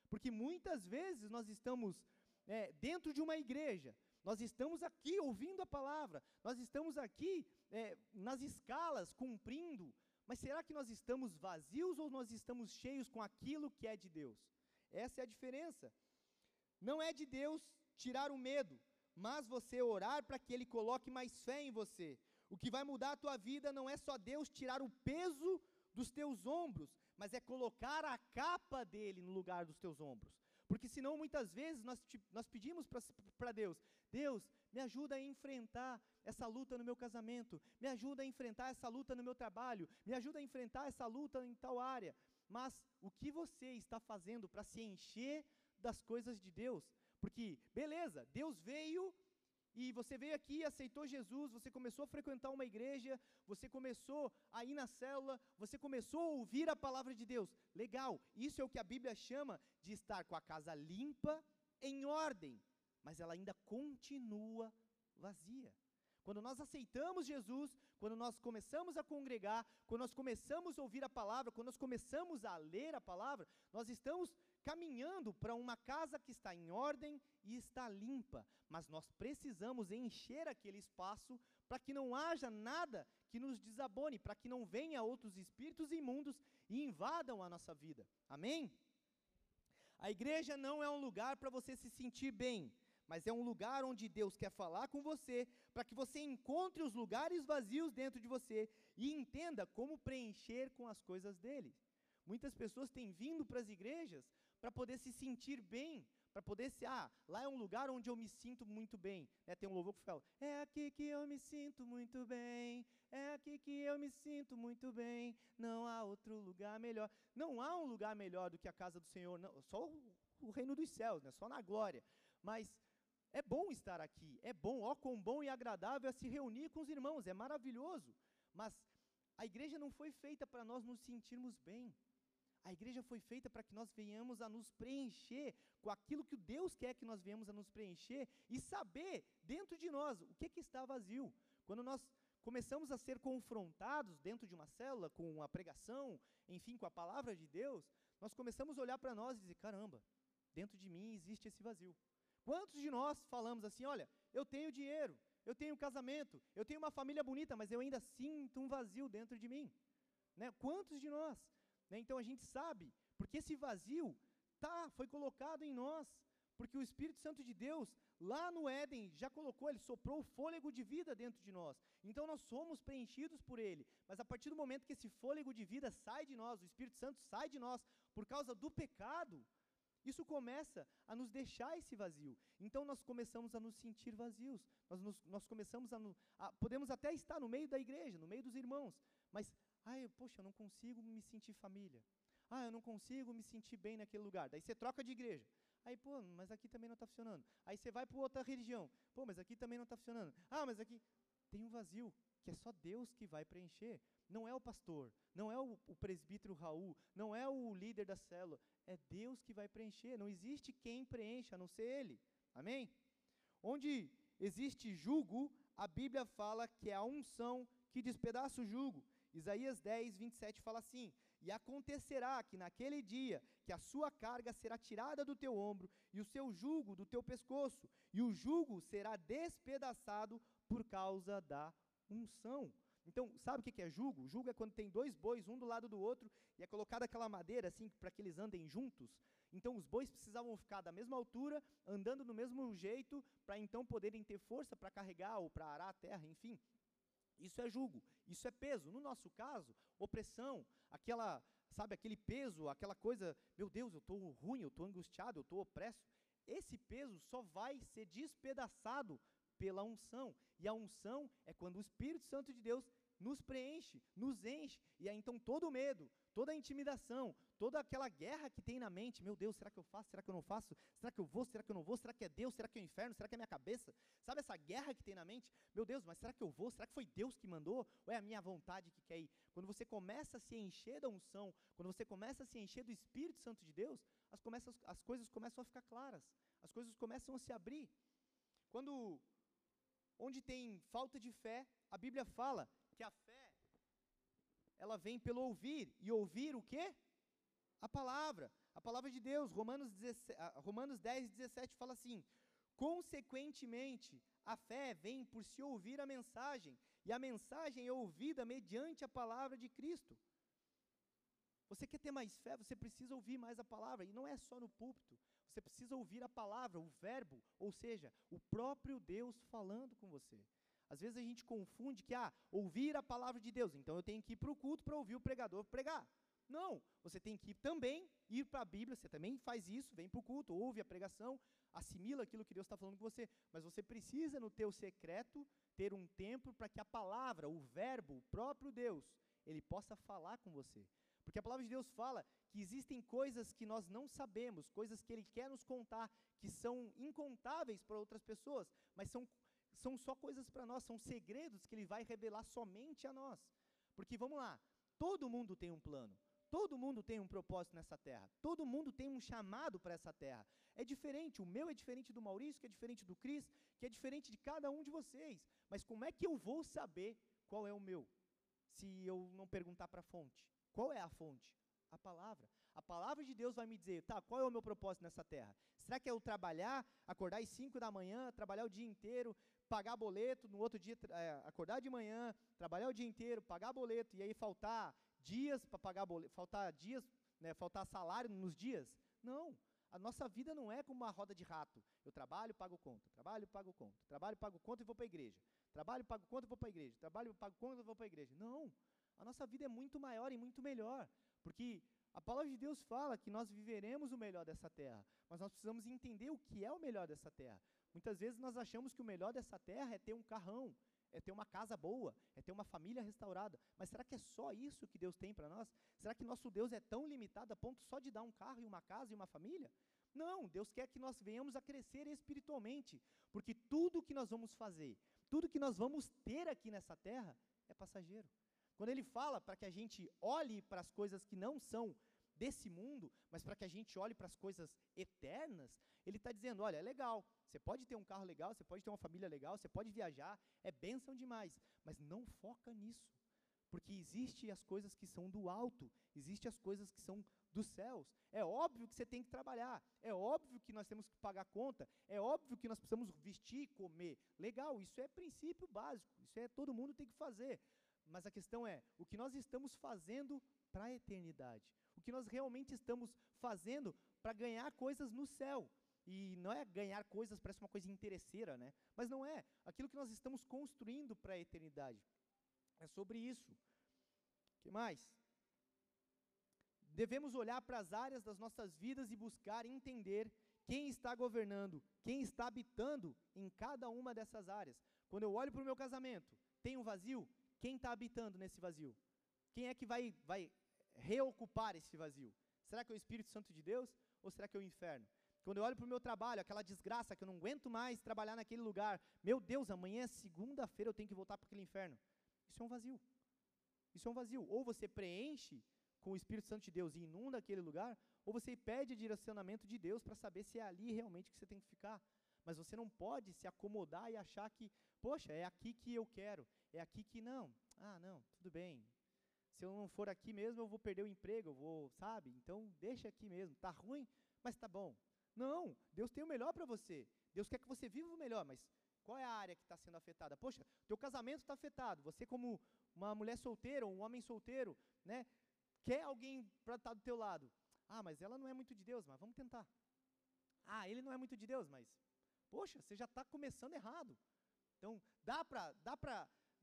Porque muitas vezes nós estamos é, dentro de uma igreja, nós estamos aqui ouvindo a palavra, nós estamos aqui é, nas escalas cumprindo, mas será que nós estamos vazios ou nós estamos cheios com aquilo que é de Deus? Essa é a diferença. Não é de Deus tirar o medo, mas você orar para que ele coloque mais fé em você. O que vai mudar a tua vida não é só Deus tirar o peso dos teus ombros, mas é colocar a capa dele no lugar dos teus ombros. Porque senão muitas vezes nós, nós pedimos para Deus, Deus, me ajuda a enfrentar essa luta no meu casamento, me ajuda a enfrentar essa luta no meu trabalho, me ajuda a enfrentar essa luta em tal área. Mas o que você está fazendo para se encher das coisas de Deus? Porque, beleza, Deus veio e você veio aqui, aceitou Jesus, você começou a frequentar uma igreja, você começou a ir na célula, você começou a ouvir a palavra de Deus. Legal, isso é o que a Bíblia chama de estar com a casa limpa, em ordem, mas ela ainda continua vazia. Quando nós aceitamos Jesus, quando nós começamos a congregar, quando nós começamos a ouvir a palavra, quando nós começamos a ler a palavra, nós estamos caminhando para uma casa que está em ordem e está limpa, mas nós precisamos encher aquele espaço para que não haja nada que nos desabone, para que não venha outros espíritos imundos e invadam a nossa vida. Amém? A igreja não é um lugar para você se sentir bem, mas é um lugar onde Deus quer falar com você, para que você encontre os lugares vazios dentro de você e entenda como preencher com as coisas dele. Muitas pessoas têm vindo para as igrejas para poder se sentir bem, para poder se, ah, lá é um lugar onde eu me sinto muito bem. Né? Tem um louvor que fala, é aqui que eu me sinto muito bem, é aqui que eu me sinto muito bem, não há outro lugar melhor. Não há um lugar melhor do que a casa do Senhor, não, só o, o reino dos céus, né? só na glória. Mas é bom estar aqui, é bom, ó quão bom e agradável é se reunir com os irmãos, é maravilhoso. Mas a igreja não foi feita para nós nos sentirmos bem. A igreja foi feita para que nós venhamos a nos preencher com aquilo que Deus quer que nós venhamos a nos preencher e saber dentro de nós o que, que está vazio. Quando nós começamos a ser confrontados dentro de uma célula com a pregação, enfim, com a palavra de Deus, nós começamos a olhar para nós e dizer: caramba, dentro de mim existe esse vazio. Quantos de nós falamos assim: olha, eu tenho dinheiro, eu tenho casamento, eu tenho uma família bonita, mas eu ainda sinto um vazio dentro de mim? Né? Quantos de nós? Né? Então a gente sabe, porque esse vazio tá, foi colocado em nós, porque o Espírito Santo de Deus, lá no Éden, já colocou, ele soprou o fôlego de vida dentro de nós. Então nós somos preenchidos por ele. Mas a partir do momento que esse fôlego de vida sai de nós, o Espírito Santo sai de nós por causa do pecado, isso começa a nos deixar esse vazio. Então nós começamos a nos sentir vazios. Nós, nos, nós começamos a, a, Podemos até estar no meio da igreja, no meio dos irmãos, mas Ai, poxa, eu não consigo me sentir família. Ah, eu não consigo me sentir bem naquele lugar. Daí você troca de igreja. Aí, pô, mas aqui também não está funcionando. Aí você vai para outra religião. Pô, mas aqui também não está funcionando. Ah, mas aqui tem um vazio que é só Deus que vai preencher. Não é o pastor, não é o, presbítero Raul, não é o líder da célula. É Deus que vai preencher. Não existe quem preencha, a não ser Ele. Amém? Onde existe jugo, a Bíblia fala que é a unção que despedaça o jugo. Isaías 10, 27 fala assim: E acontecerá que naquele dia que a sua carga será tirada do teu ombro e o seu jugo do teu pescoço, e o jugo será despedaçado por causa da unção. Então, sabe o que é jugo? Jugo é quando tem dois bois, um do lado do outro, e é colocada aquela madeira assim para que eles andem juntos. Então, os bois precisavam ficar da mesma altura, andando do mesmo jeito, para então poderem ter força para carregar ou para arar a terra, enfim. Isso é jugo, isso é peso. No nosso caso, opressão, aquela, sabe, aquele peso, aquela coisa, meu Deus, eu estou ruim, eu estou angustiado, eu estou opresso. Esse peso só vai ser despedaçado pela unção. E a unção é quando o Espírito Santo de Deus nos preenche, nos enche, e aí então todo medo, toda a intimidação, toda aquela guerra que tem na mente, meu Deus, será que eu faço? Será que eu não faço? Será que eu vou? Será que eu não vou? Será que é Deus? Será que é o inferno? Será que é a minha cabeça? Sabe essa guerra que tem na mente? Meu Deus, mas será que eu vou? Será que foi Deus que mandou? Ou é a minha vontade que quer ir? Quando você começa a se encher da unção, quando você começa a se encher do Espírito Santo de Deus, as, as coisas começam a ficar claras, as coisas começam a se abrir. Quando, onde tem falta de fé, a Bíblia fala que a fé ela vem pelo ouvir. E ouvir o quê? A palavra. A palavra de Deus. Romanos, 17, Romanos 10, 17 fala assim: Consequentemente, a fé vem por se ouvir a mensagem, e a mensagem é ouvida mediante a palavra de Cristo. Você quer ter mais fé, você precisa ouvir mais a palavra, e não é só no púlpito. Você precisa ouvir a palavra, o verbo, ou seja, o próprio Deus falando com você. Às vezes a gente confunde que, ah, ouvir a palavra de Deus, então eu tenho que ir para o culto para ouvir o pregador pregar. Não, você tem que também ir para a Bíblia, você também faz isso, vem para o culto, ouve a pregação, assimila aquilo que Deus está falando com você, mas você precisa no teu secreto ter um tempo para que a palavra, o verbo, o próprio Deus, ele possa falar com você. Porque a palavra de Deus fala que existem coisas que nós não sabemos, coisas que Ele quer nos contar, que são incontáveis para outras pessoas, mas são, são só coisas para nós, são segredos que Ele vai revelar somente a nós. Porque vamos lá, todo mundo tem um plano, todo mundo tem um propósito nessa terra, todo mundo tem um chamado para essa terra. É diferente, o meu é diferente do Maurício, que é diferente do Cris, que é diferente de cada um de vocês. Mas como é que eu vou saber qual é o meu, se eu não perguntar para a fonte? Qual é a fonte? A palavra. A palavra de Deus vai me dizer, tá, qual é o meu propósito nessa terra? Será que é eu trabalhar, acordar às 5 da manhã, trabalhar o dia inteiro, pagar boleto, no outro dia é, acordar de manhã, trabalhar o dia inteiro, pagar boleto, e aí faltar dias para pagar boleto, faltar dias, né, faltar salário nos dias? Não. A nossa vida não é como uma roda de rato. Eu trabalho, pago conta, trabalho, pago conta, trabalho, pago conta e vou para a igreja. Trabalho, pago conta e vou para a igreja. Trabalho, pago conta e vou para a igreja. Não. A nossa vida é muito maior e muito melhor, porque a palavra de Deus fala que nós viveremos o melhor dessa terra, mas nós precisamos entender o que é o melhor dessa terra. Muitas vezes nós achamos que o melhor dessa terra é ter um carrão, é ter uma casa boa, é ter uma família restaurada. Mas será que é só isso que Deus tem para nós? Será que nosso Deus é tão limitado a ponto só de dar um carro e uma casa e uma família? Não, Deus quer que nós venhamos a crescer espiritualmente, porque tudo que nós vamos fazer, tudo que nós vamos ter aqui nessa terra é passageiro. Quando ele fala para que a gente olhe para as coisas que não são desse mundo, mas para que a gente olhe para as coisas eternas, ele está dizendo: olha, é legal, você pode ter um carro legal, você pode ter uma família legal, você pode viajar, é bênção demais, mas não foca nisso, porque existe as coisas que são do alto, existe as coisas que são dos céus. É óbvio que você tem que trabalhar, é óbvio que nós temos que pagar conta, é óbvio que nós precisamos vestir, comer. Legal, isso é princípio básico, isso é todo mundo tem que fazer. Mas a questão é, o que nós estamos fazendo para a eternidade? O que nós realmente estamos fazendo para ganhar coisas no céu? E não é ganhar coisas, parece uma coisa interesseira, né? Mas não é. Aquilo que nós estamos construindo para a eternidade. É sobre isso. O que mais? Devemos olhar para as áreas das nossas vidas e buscar entender quem está governando, quem está habitando em cada uma dessas áreas. Quando eu olho para o meu casamento, tem um vazio? Quem está habitando nesse vazio? Quem é que vai, vai reocupar esse vazio? Será que é o Espírito Santo de Deus ou será que é o inferno? Quando eu olho para o meu trabalho, aquela desgraça que eu não aguento mais trabalhar naquele lugar, meu Deus, amanhã é segunda-feira, eu tenho que voltar para aquele inferno. Isso é um vazio. Isso é um vazio. Ou você preenche com o Espírito Santo de Deus e inunda aquele lugar, ou você pede direcionamento de Deus para saber se é ali realmente que você tem que ficar. Mas você não pode se acomodar e achar que, poxa, é aqui que eu quero, é aqui que não. Ah, não, tudo bem. Se eu não for aqui mesmo, eu vou perder o emprego, eu vou, sabe? Então, deixa aqui mesmo. Tá ruim, mas tá bom. Não, Deus tem o melhor para você. Deus quer que você viva o melhor, mas qual é a área que está sendo afetada? Poxa, teu casamento está afetado. Você como uma mulher solteira ou um homem solteiro, né? Quer alguém para estar tá do teu lado? Ah, mas ela não é muito de Deus, mas vamos tentar. Ah, ele não é muito de Deus, mas Poxa, você já está começando errado. Então, dá para dá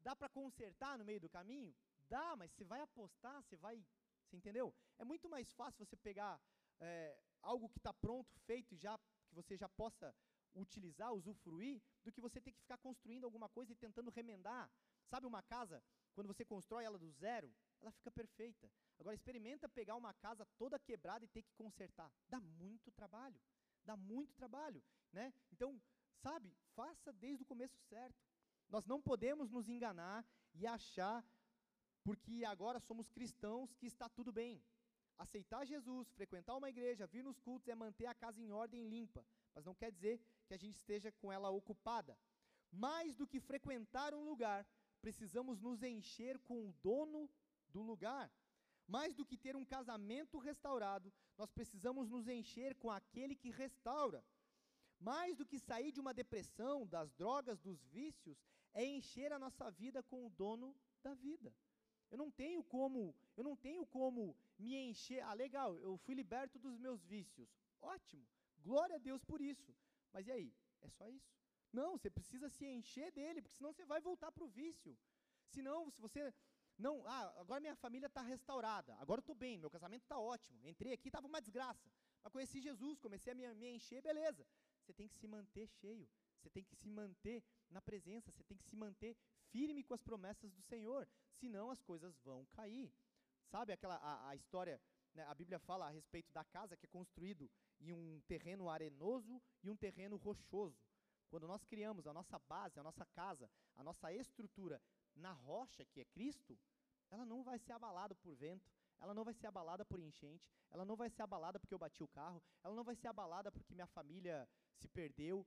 dá consertar no meio do caminho? Dá, mas você vai apostar, você vai. Você entendeu? É muito mais fácil você pegar é, algo que está pronto, feito, já que você já possa utilizar, usufruir, do que você ter que ficar construindo alguma coisa e tentando remendar. Sabe uma casa, quando você constrói ela do zero, ela fica perfeita. Agora experimenta pegar uma casa toda quebrada e ter que consertar. Dá muito trabalho. Dá muito trabalho né? Então, sabe, faça desde o começo certo. Nós não podemos nos enganar e achar, porque agora somos cristãos, que está tudo bem. Aceitar Jesus, frequentar uma igreja, vir nos cultos é manter a casa em ordem limpa, mas não quer dizer que a gente esteja com ela ocupada. Mais do que frequentar um lugar, precisamos nos encher com o dono do lugar. Mais do que ter um casamento restaurado, nós precisamos nos encher com aquele que restaura. Mais do que sair de uma depressão, das drogas, dos vícios, é encher a nossa vida com o dono da vida. Eu não tenho como, eu não tenho como me encher. Ah, legal, eu fui liberto dos meus vícios. Ótimo. Glória a Deus por isso. Mas e aí? É só isso? Não, você precisa se encher dele, porque senão você vai voltar para o vício. Senão, se você não, ah, agora minha família está restaurada, agora eu estou bem, meu casamento está ótimo. Entrei aqui, estava uma desgraça. Mas conheci Jesus, comecei a me, me encher, beleza. Você tem que se manter cheio, você tem que se manter na presença, você tem que se manter firme com as promessas do Senhor, senão as coisas vão cair. Sabe aquela a, a história, né, a Bíblia fala a respeito da casa que é construído em um terreno arenoso e um terreno rochoso. Quando nós criamos a nossa base, a nossa casa, a nossa estrutura na rocha, que é Cristo, ela não vai ser abalada por vento, ela não vai ser abalada por enchente, ela não vai ser abalada porque eu bati o carro, ela não vai ser abalada porque minha família se perdeu.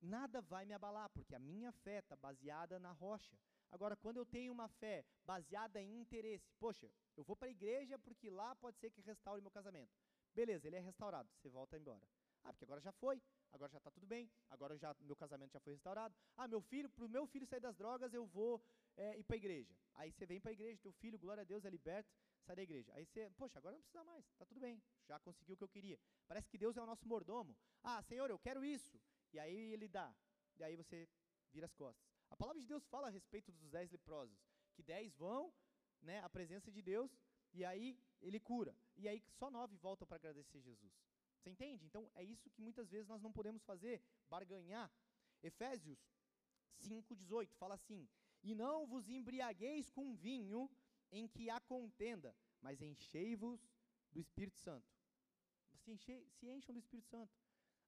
Nada vai me abalar, porque a minha fé está baseada na rocha. Agora, quando eu tenho uma fé baseada em interesse, poxa, eu vou para a igreja porque lá pode ser que restaure meu casamento. Beleza, ele é restaurado, você volta embora. Ah, porque agora já foi, agora já está tudo bem, agora já meu casamento já foi restaurado. Ah, meu filho, para o meu filho sair das drogas, eu vou é, ir para a igreja. Aí você vem para a igreja, teu filho, glória a Deus, é liberto, sai da igreja. Aí você, poxa, agora não precisa mais, está tudo bem, já conseguiu o que eu queria. Parece que Deus é o nosso mordomo. Ah, Senhor, eu quero isso. E aí ele dá. E aí você vira as costas. A palavra de Deus fala a respeito dos dez leprosos, que dez vão, né, à presença de Deus, e aí ele cura. E aí só nove voltam para agradecer Jesus. Você entende? Então é isso que muitas vezes nós não podemos fazer, barganhar. Efésios 5,18 fala assim: E não vos embriagueis com vinho em que há contenda, mas enchei-vos do Espírito Santo. Se, enche, se encham do Espírito Santo.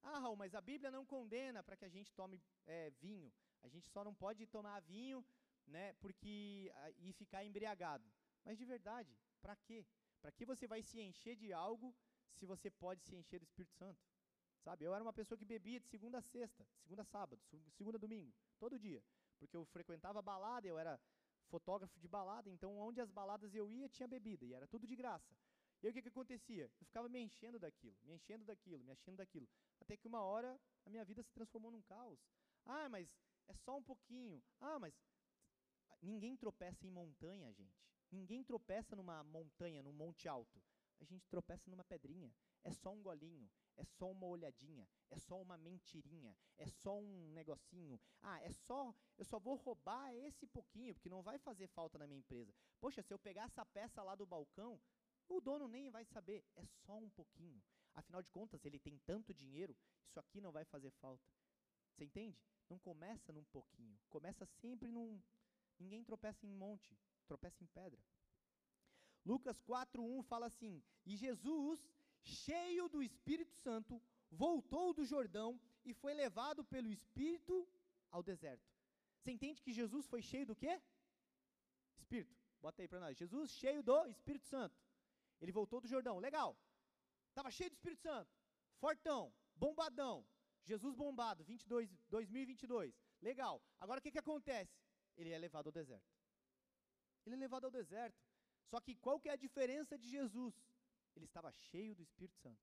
Ah, Raul, mas a Bíblia não condena para que a gente tome é, vinho. A gente só não pode tomar vinho né, porque, e ficar embriagado. Mas de verdade, para quê? Para que você vai se encher de algo se você pode se encher do Espírito Santo? Sabe, eu era uma pessoa que bebia de segunda a sexta, segunda a sábado, segunda a domingo, todo dia. Porque eu frequentava balada, eu era fotógrafo de balada, então onde as baladas eu ia tinha bebida, e era tudo de graça. E aí o que, que acontecia? Eu ficava me enchendo daquilo, me enchendo daquilo, me enchendo daquilo. Até que uma hora a minha vida se transformou num caos. Ah, mas é só um pouquinho. Ah, mas ninguém tropeça em montanha, gente. Ninguém tropeça numa montanha, num monte alto. A gente tropeça numa pedrinha. É só um golinho, é só uma olhadinha, é só uma mentirinha, é só um negocinho. Ah, é só, eu só vou roubar esse pouquinho, porque não vai fazer falta na minha empresa. Poxa, se eu pegar essa peça lá do balcão, o dono nem vai saber, é só um pouquinho. Afinal de contas, ele tem tanto dinheiro, isso aqui não vai fazer falta. Você entende? Não começa num pouquinho, começa sempre num. Ninguém tropeça em monte, tropeça em pedra. Lucas 4:1 fala assim: "E Jesus, cheio do Espírito Santo, voltou do Jordão e foi levado pelo Espírito ao deserto." Você entende que Jesus foi cheio do quê? Espírito. Bota aí para nós. Jesus cheio do Espírito Santo. Ele voltou do Jordão. Legal. Estava cheio do Espírito Santo. Fortão, bombadão. Jesus bombado, 22, 2022. Legal. Agora o que, que acontece? Ele é levado ao deserto. Ele é levado ao deserto. Só que qual que é a diferença de Jesus? Ele estava cheio do Espírito Santo.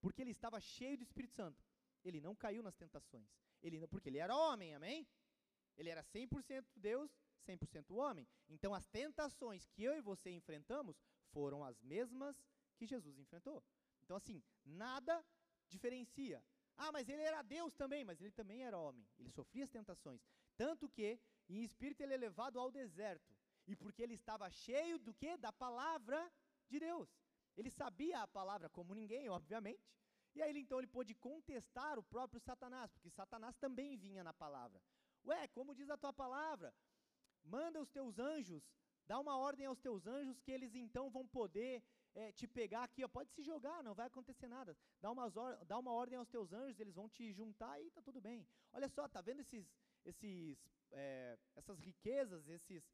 Porque ele estava cheio do Espírito Santo. Ele não caiu nas tentações. Ele, porque ele era homem, amém? Ele era 100% Deus, 100% homem. Então as tentações que eu e você enfrentamos foram as mesmas que Jesus enfrentou. Então assim, nada diferencia. Ah, mas ele era Deus também, mas ele também era homem. Ele sofria as tentações. Tanto que, em espírito, ele é levado ao deserto. E porque ele estava cheio do que? Da palavra de Deus. Ele sabia a palavra como ninguém, obviamente. E aí então ele pôde contestar o próprio Satanás, porque Satanás também vinha na palavra. Ué, como diz a tua palavra? Manda os teus anjos, dá uma ordem aos teus anjos que eles então vão poder é, te pegar aqui, ó, pode se jogar, não vai acontecer nada. Dá, umas dá uma ordem aos teus anjos, eles vão te juntar e tá tudo bem. Olha só, tá vendo esses, esses, é, essas riquezas, esses,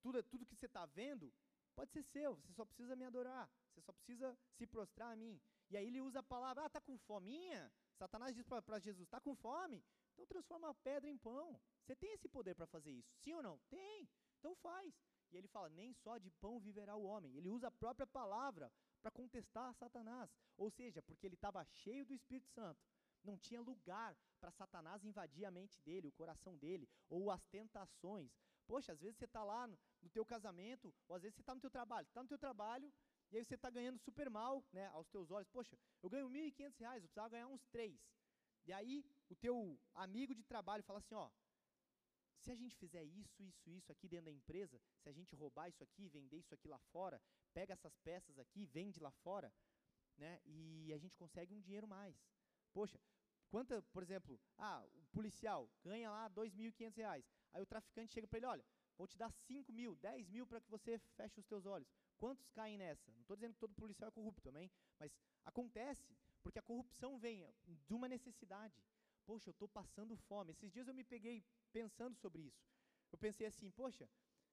tudo, tudo que você está vendo, pode ser seu, você só precisa me adorar, você só precisa se prostrar a mim. E aí ele usa a palavra, ah, tá com fominha? Satanás diz para Jesus, está com fome? Então transforma a pedra em pão. Você tem esse poder para fazer isso, sim ou não? Tem, então faz. E ele fala: nem só de pão viverá o homem. Ele usa a própria palavra para contestar Satanás. Ou seja, porque ele estava cheio do Espírito Santo. Não tinha lugar para Satanás invadir a mente dele, o coração dele, ou as tentações. Poxa, às vezes você está lá no, no teu casamento, ou às vezes você está no teu trabalho. Está no teu trabalho e aí você está ganhando super mal, né, aos teus olhos. Poxa, eu ganho 1.500 reais, eu precisava ganhar uns 3. E aí o teu amigo de trabalho fala assim, ó, se a gente fizer isso, isso, isso aqui dentro da empresa, se a gente roubar isso aqui, vender isso aqui lá fora, pega essas peças aqui, vende lá fora, né, e a gente consegue um dinheiro mais. Poxa, quanta, por exemplo, ah, o policial ganha lá 2.500 reais, aí o traficante chega para ele, olha, vou te dar 5 mil, 10 mil para que você feche os teus olhos. Quantos caem nessa? Não estou dizendo que todo policial é corrupto também, mas acontece, porque a corrupção vem de uma necessidade. Poxa, eu estou passando fome. Esses dias eu me peguei pensando sobre isso. Eu pensei assim, poxa,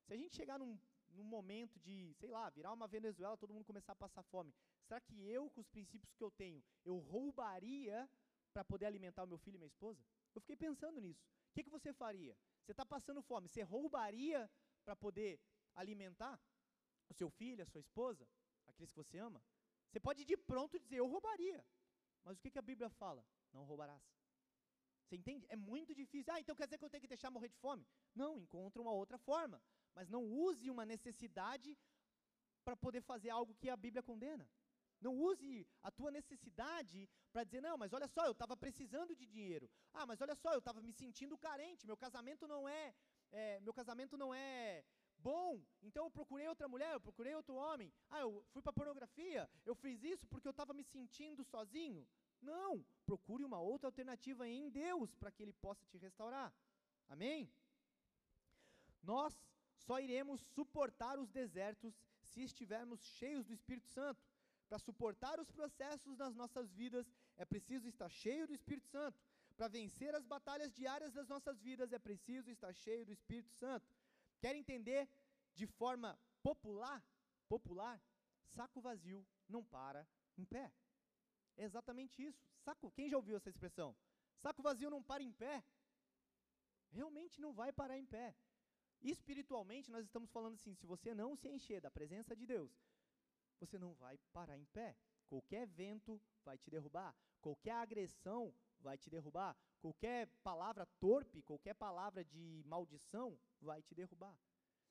se a gente chegar num, num momento de, sei lá, virar uma Venezuela, todo mundo começar a passar fome, será que eu, com os princípios que eu tenho, eu roubaria para poder alimentar o meu filho e minha esposa? Eu fiquei pensando nisso. O que, que você faria? Você está passando fome, você roubaria para poder alimentar? o seu filho, a sua esposa, aqueles que você ama, você pode de pronto dizer, eu roubaria. Mas o que, que a Bíblia fala? Não roubarás. Você entende? É muito difícil. Ah, então quer dizer que eu tenho que deixar morrer de fome? Não, encontre uma outra forma. Mas não use uma necessidade para poder fazer algo que a Bíblia condena. Não use a tua necessidade para dizer, não, mas olha só, eu estava precisando de dinheiro. Ah, mas olha só, eu estava me sentindo carente, meu casamento não é, é meu casamento não é bom, então eu procurei outra mulher, eu procurei outro homem. Ah, eu fui para pornografia, eu fiz isso porque eu estava me sentindo sozinho. Não, procure uma outra alternativa em Deus para que Ele possa te restaurar. Amém? Nós só iremos suportar os desertos se estivermos cheios do Espírito Santo. Para suportar os processos das nossas vidas, é preciso estar cheio do Espírito Santo. Para vencer as batalhas diárias das nossas vidas, é preciso estar cheio do Espírito Santo. Quer entender de forma popular? Popular, saco vazio não para em pé. É exatamente isso. Saco, quem já ouviu essa expressão? Saco vazio não para em pé. Realmente não vai parar em pé. Espiritualmente, nós estamos falando assim: se você não se encher da presença de Deus, você não vai parar em pé. Qualquer vento vai te derrubar, qualquer agressão vai te derrubar, qualquer palavra torpe, qualquer palavra de maldição vai te derrubar.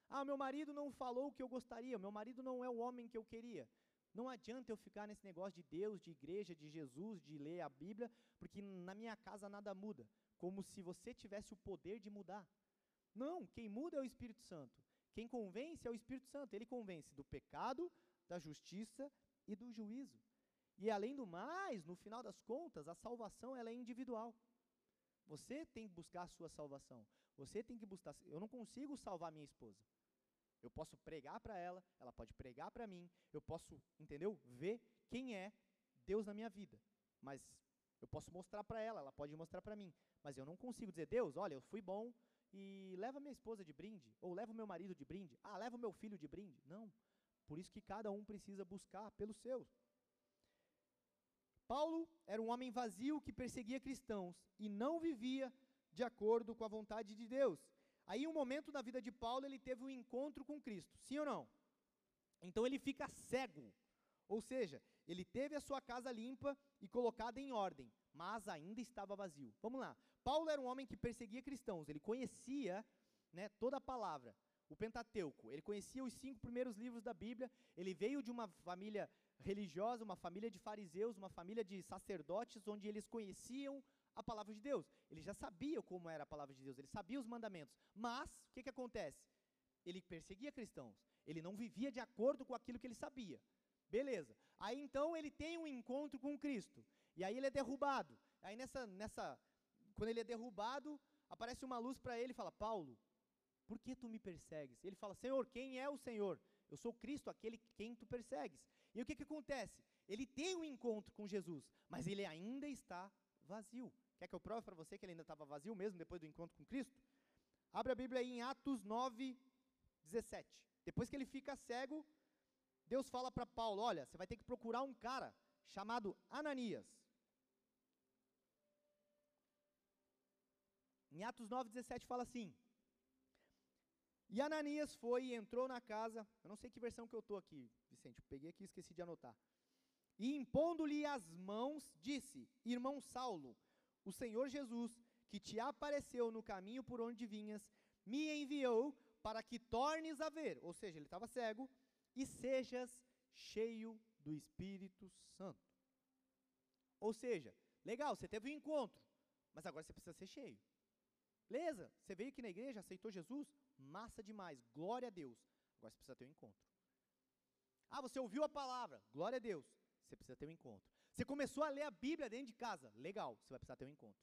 Ah, meu marido não falou o que eu gostaria, meu marido não é o homem que eu queria. Não adianta eu ficar nesse negócio de Deus, de igreja, de Jesus, de ler a Bíblia, porque na minha casa nada muda. Como se você tivesse o poder de mudar. Não, quem muda é o Espírito Santo. Quem convence é o Espírito Santo. Ele convence do pecado, da justiça e do juízo. E além do mais, no final das contas, a salvação ela é individual. Você tem que buscar a sua salvação. Você tem que buscar. Eu não consigo salvar minha esposa. Eu posso pregar para ela, ela pode pregar para mim, eu posso, entendeu? Ver quem é Deus na minha vida. Mas eu posso mostrar para ela, ela pode mostrar para mim. Mas eu não consigo dizer, Deus, olha, eu fui bom e leva minha esposa de brinde, ou leva o meu marido de brinde, ah, leva o meu filho de brinde. Não. Por isso que cada um precisa buscar pelos seus. Paulo era um homem vazio que perseguia cristãos e não vivia de acordo com a vontade de Deus. Aí, um momento da vida de Paulo, ele teve um encontro com Cristo, sim ou não? Então, ele fica cego. Ou seja, ele teve a sua casa limpa e colocada em ordem, mas ainda estava vazio. Vamos lá. Paulo era um homem que perseguia cristãos, ele conhecia né, toda a palavra, o Pentateuco, ele conhecia os cinco primeiros livros da Bíblia, ele veio de uma família religiosa, uma família de fariseus, uma família de sacerdotes, onde eles conheciam a palavra de Deus. Ele já sabia como era a palavra de Deus, ele sabia os mandamentos. Mas, o que, que acontece? Ele perseguia cristãos, ele não vivia de acordo com aquilo que ele sabia. Beleza. Aí então ele tem um encontro com Cristo. E aí ele é derrubado. Aí nessa, nessa quando ele é derrubado, aparece uma luz para ele e fala: Paulo, por que tu me persegues? Ele fala: Senhor, quem é o Senhor? Eu sou Cristo, aquele quem tu persegues. E o que, que acontece? Ele tem um encontro com Jesus, mas ele ainda está vazio. Quer que eu prove para você que ele ainda estava vazio mesmo depois do encontro com Cristo? Abre a Bíblia aí em Atos 9, 17. Depois que ele fica cego, Deus fala para Paulo: Olha, você vai ter que procurar um cara chamado Ananias. Em Atos 9, 17 fala assim: E Ananias foi e entrou na casa. Eu não sei que versão que eu estou aqui, Vicente. Eu peguei aqui e esqueci de anotar. E impondo-lhe as mãos, disse: Irmão Saulo, o Senhor Jesus, que te apareceu no caminho por onde vinhas, me enviou para que tornes a ver, ou seja, ele estava cego, e sejas cheio do Espírito Santo. Ou seja, legal, você teve um encontro, mas agora você precisa ser cheio. Beleza, você veio aqui na igreja, aceitou Jesus, massa demais, glória a Deus. Agora você precisa ter um encontro. Ah, você ouviu a palavra, glória a Deus. Você precisa ter um encontro. Você começou a ler a Bíblia dentro de casa, legal, você vai precisar ter um encontro.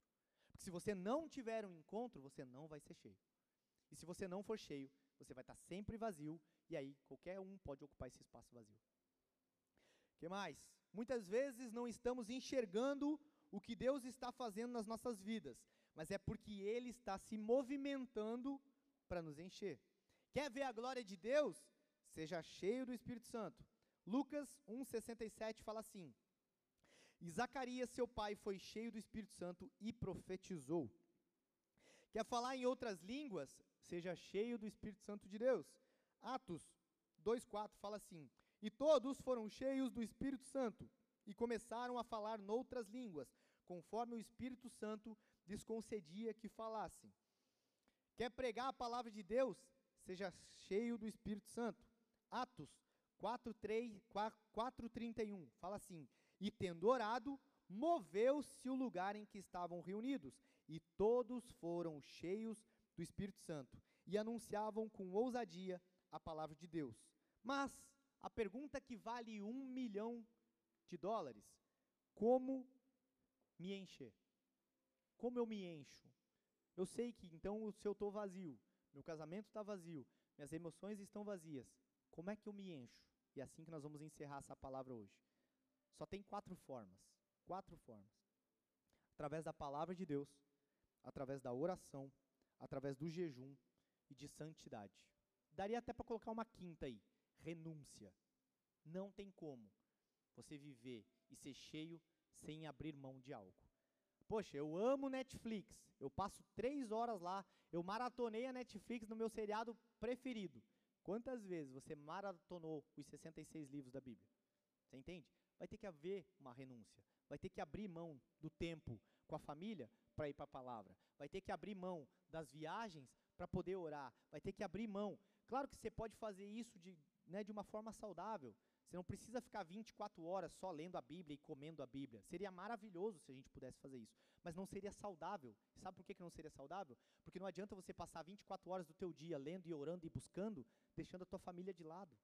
Porque se você não tiver um encontro, você não vai ser cheio. E se você não for cheio, você vai estar sempre vazio, e aí qualquer um pode ocupar esse espaço vazio. Que mais? Muitas vezes não estamos enxergando o que Deus está fazendo nas nossas vidas, mas é porque Ele está se movimentando para nos encher. Quer ver a glória de Deus? Seja cheio do Espírito Santo. Lucas 1,67 fala assim: E Zacarias, seu pai, foi cheio do Espírito Santo e profetizou. Quer falar em outras línguas? Seja cheio do Espírito Santo de Deus. Atos 2,4 fala assim: E todos foram cheios do Espírito Santo e começaram a falar noutras línguas, conforme o Espírito Santo lhes concedia que falassem. Quer pregar a palavra de Deus? Seja cheio do Espírito Santo. Atos 4:31 fala assim: E tendo orado, moveu-se o lugar em que estavam reunidos, e todos foram cheios do Espírito Santo e anunciavam com ousadia a palavra de Deus. Mas a pergunta que vale um milhão de dólares: como me encher? Como eu me encho? Eu sei que então se eu estou vazio, meu casamento está vazio, minhas emoções estão vazias, como é que eu me encho? E é assim que nós vamos encerrar essa palavra hoje. Só tem quatro formas. Quatro formas. Através da palavra de Deus, através da oração, através do jejum e de santidade. Daria até para colocar uma quinta aí: renúncia. Não tem como você viver e ser cheio sem abrir mão de algo. Poxa, eu amo Netflix. Eu passo três horas lá. Eu maratonei a Netflix no meu seriado preferido. Quantas vezes você maratonou os 66 livros da Bíblia? Você entende? Vai ter que haver uma renúncia. Vai ter que abrir mão do tempo com a família para ir para a palavra. Vai ter que abrir mão das viagens para poder orar. Vai ter que abrir mão. Claro que você pode fazer isso de, né, de uma forma saudável. Você não precisa ficar 24 horas só lendo a Bíblia e comendo a Bíblia. Seria maravilhoso se a gente pudesse fazer isso, mas não seria saudável. Sabe por que, não seria saudável? Porque não adianta você passar 24 horas do teu dia lendo e orando e buscando, deixando a tua família de lado.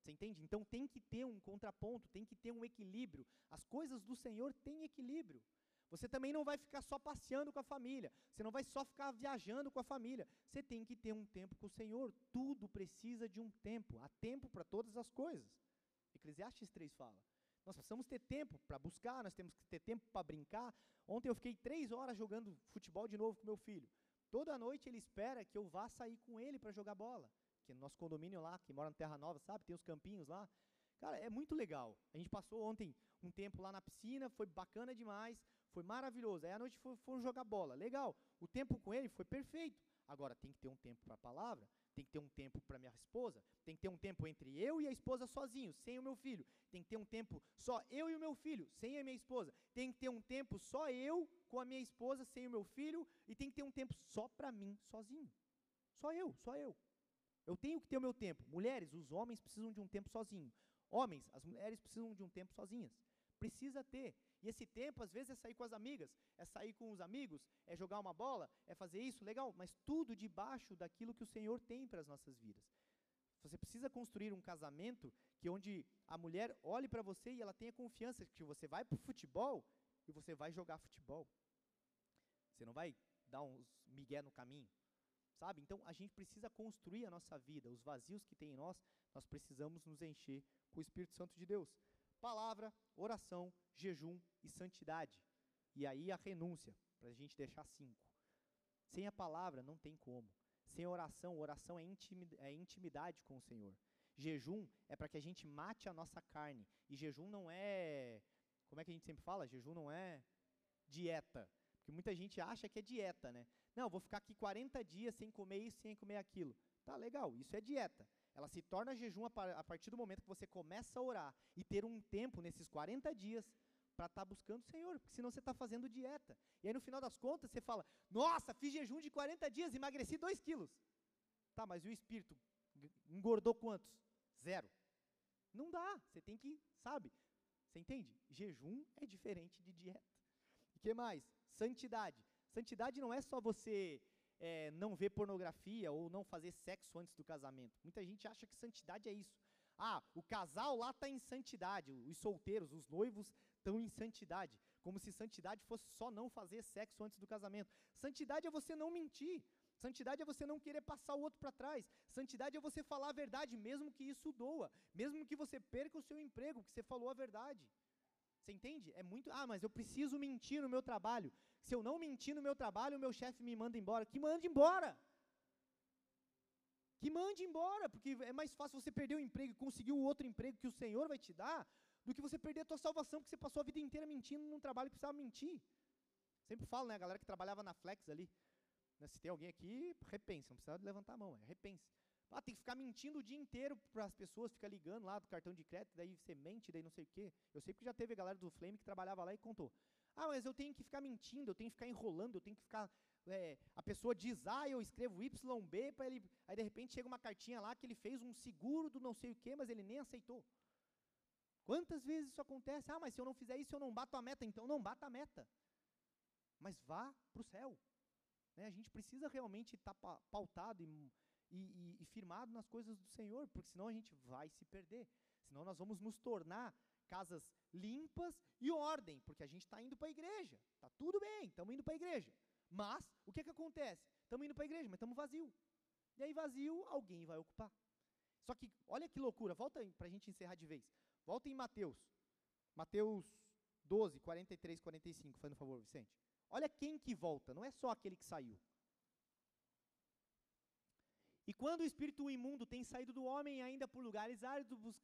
Você entende? Então tem que ter um contraponto, tem que ter um equilíbrio. As coisas do Senhor têm equilíbrio. Você também não vai ficar só passeando com a família. Você não vai só ficar viajando com a família. Você tem que ter um tempo com o Senhor. Tudo precisa de um tempo. Há tempo para todas as coisas. Eclesiastes 3 fala. Nós precisamos ter tempo para buscar, nós temos que ter tempo para brincar. Ontem eu fiquei três horas jogando futebol de novo com meu filho. Toda noite ele espera que eu vá sair com ele para jogar bola. Que no nosso condomínio lá, que mora na Terra Nova, sabe? Tem os campinhos lá. Cara, é muito legal. A gente passou ontem um tempo lá na piscina, foi bacana demais, foi maravilhoso. Aí à noite foram jogar bola. Legal. O tempo com ele foi perfeito. Agora tem que ter um tempo para a palavra, tem que ter um tempo para minha esposa, tem que ter um tempo entre eu e a esposa sozinhos, sem o meu filho. Tem que ter um tempo só eu e o meu filho, sem a minha esposa. Tem que ter um tempo só eu com a minha esposa, sem o meu filho, e tem que ter um tempo só para mim, sozinho. Só eu, só eu. Eu tenho que ter o meu tempo. Mulheres, os homens precisam de um tempo sozinho. Homens, as mulheres precisam de um tempo sozinhas. Precisa ter. E esse tempo, às vezes, é sair com as amigas, é sair com os amigos, é jogar uma bola, é fazer isso, legal, mas tudo debaixo daquilo que o Senhor tem para as nossas vidas. Você precisa construir um casamento que onde a mulher olhe para você e ela tenha confiança que você vai para o futebol e você vai jogar futebol. Você não vai dar uns migué no caminho, sabe? Então a gente precisa construir a nossa vida, os vazios que tem em nós, nós precisamos nos encher com o Espírito Santo de Deus palavra, oração, jejum e santidade. E aí a renúncia, para a gente deixar cinco. Sem a palavra não tem como. Sem oração, oração é, é intimidade com o Senhor. Jejum é para que a gente mate a nossa carne. E jejum não é. Como é que a gente sempre fala? Jejum não é dieta. Porque muita gente acha que é dieta, né? Não, vou ficar aqui 40 dias sem comer isso, sem comer aquilo. Tá legal, isso é dieta ela se torna jejum a partir do momento que você começa a orar e ter um tempo nesses 40 dias para estar tá buscando o Senhor, porque senão você está fazendo dieta. E aí no final das contas você fala: Nossa, fiz jejum de 40 dias, emagreci 2 quilos. Tá, mas e o espírito engordou quantos? Zero. Não dá. Você tem que, sabe? Você entende? Jejum é diferente de dieta. O que mais? Santidade. Santidade não é só você é, não ver pornografia ou não fazer sexo antes do casamento. Muita gente acha que santidade é isso. Ah, o casal lá está em santidade, os solteiros, os noivos estão em santidade. Como se santidade fosse só não fazer sexo antes do casamento. Santidade é você não mentir. Santidade é você não querer passar o outro para trás. Santidade é você falar a verdade, mesmo que isso doa. Mesmo que você perca o seu emprego, porque você falou a verdade. Você entende? É muito. Ah, mas eu preciso mentir no meu trabalho. Se eu não mentir no meu trabalho, o meu chefe me manda embora. Que mande embora. Que mande embora, porque é mais fácil você perder o emprego e conseguir o outro emprego que o Senhor vai te dar, do que você perder a tua salvação, porque você passou a vida inteira mentindo num trabalho que precisava mentir. Sempre falo, né, a galera que trabalhava na Flex ali, né, se tem alguém aqui, repense, não precisa levantar a mão, é repense. Ah, tem que ficar mentindo o dia inteiro para as pessoas, fica ligando lá do cartão de crédito, daí você mente, daí não sei o quê. Eu sei que já teve a galera do Flame que trabalhava lá e contou. Ah, mas eu tenho que ficar mentindo, eu tenho que ficar enrolando, eu tenho que ficar. É, a pessoa diz A, eu escrevo YB para ele. Aí de repente chega uma cartinha lá que ele fez um seguro do não sei o quê, mas ele nem aceitou. Quantas vezes isso acontece? Ah, mas se eu não fizer isso, eu não bato a meta. Então não bata a meta. Mas vá para o céu. Né? A gente precisa realmente estar tá pautado e, e, e, firmado nas coisas do Senhor, porque senão a gente vai se perder. Senão nós vamos nos tornar casas limpas e ordem, porque a gente está indo para a igreja. Está tudo bem, estamos indo para a igreja. Mas, o que, que acontece? Estamos indo para a igreja, mas estamos vazio. E aí, vazio, alguém vai ocupar. Só que, olha que loucura, volta para a gente encerrar de vez. Volta em Mateus. Mateus 12, 43, 45, faz no favor, Vicente. Olha quem que volta, não é só aquele que saiu. E quando o espírito imundo tem saído do homem ainda por lugares áridos,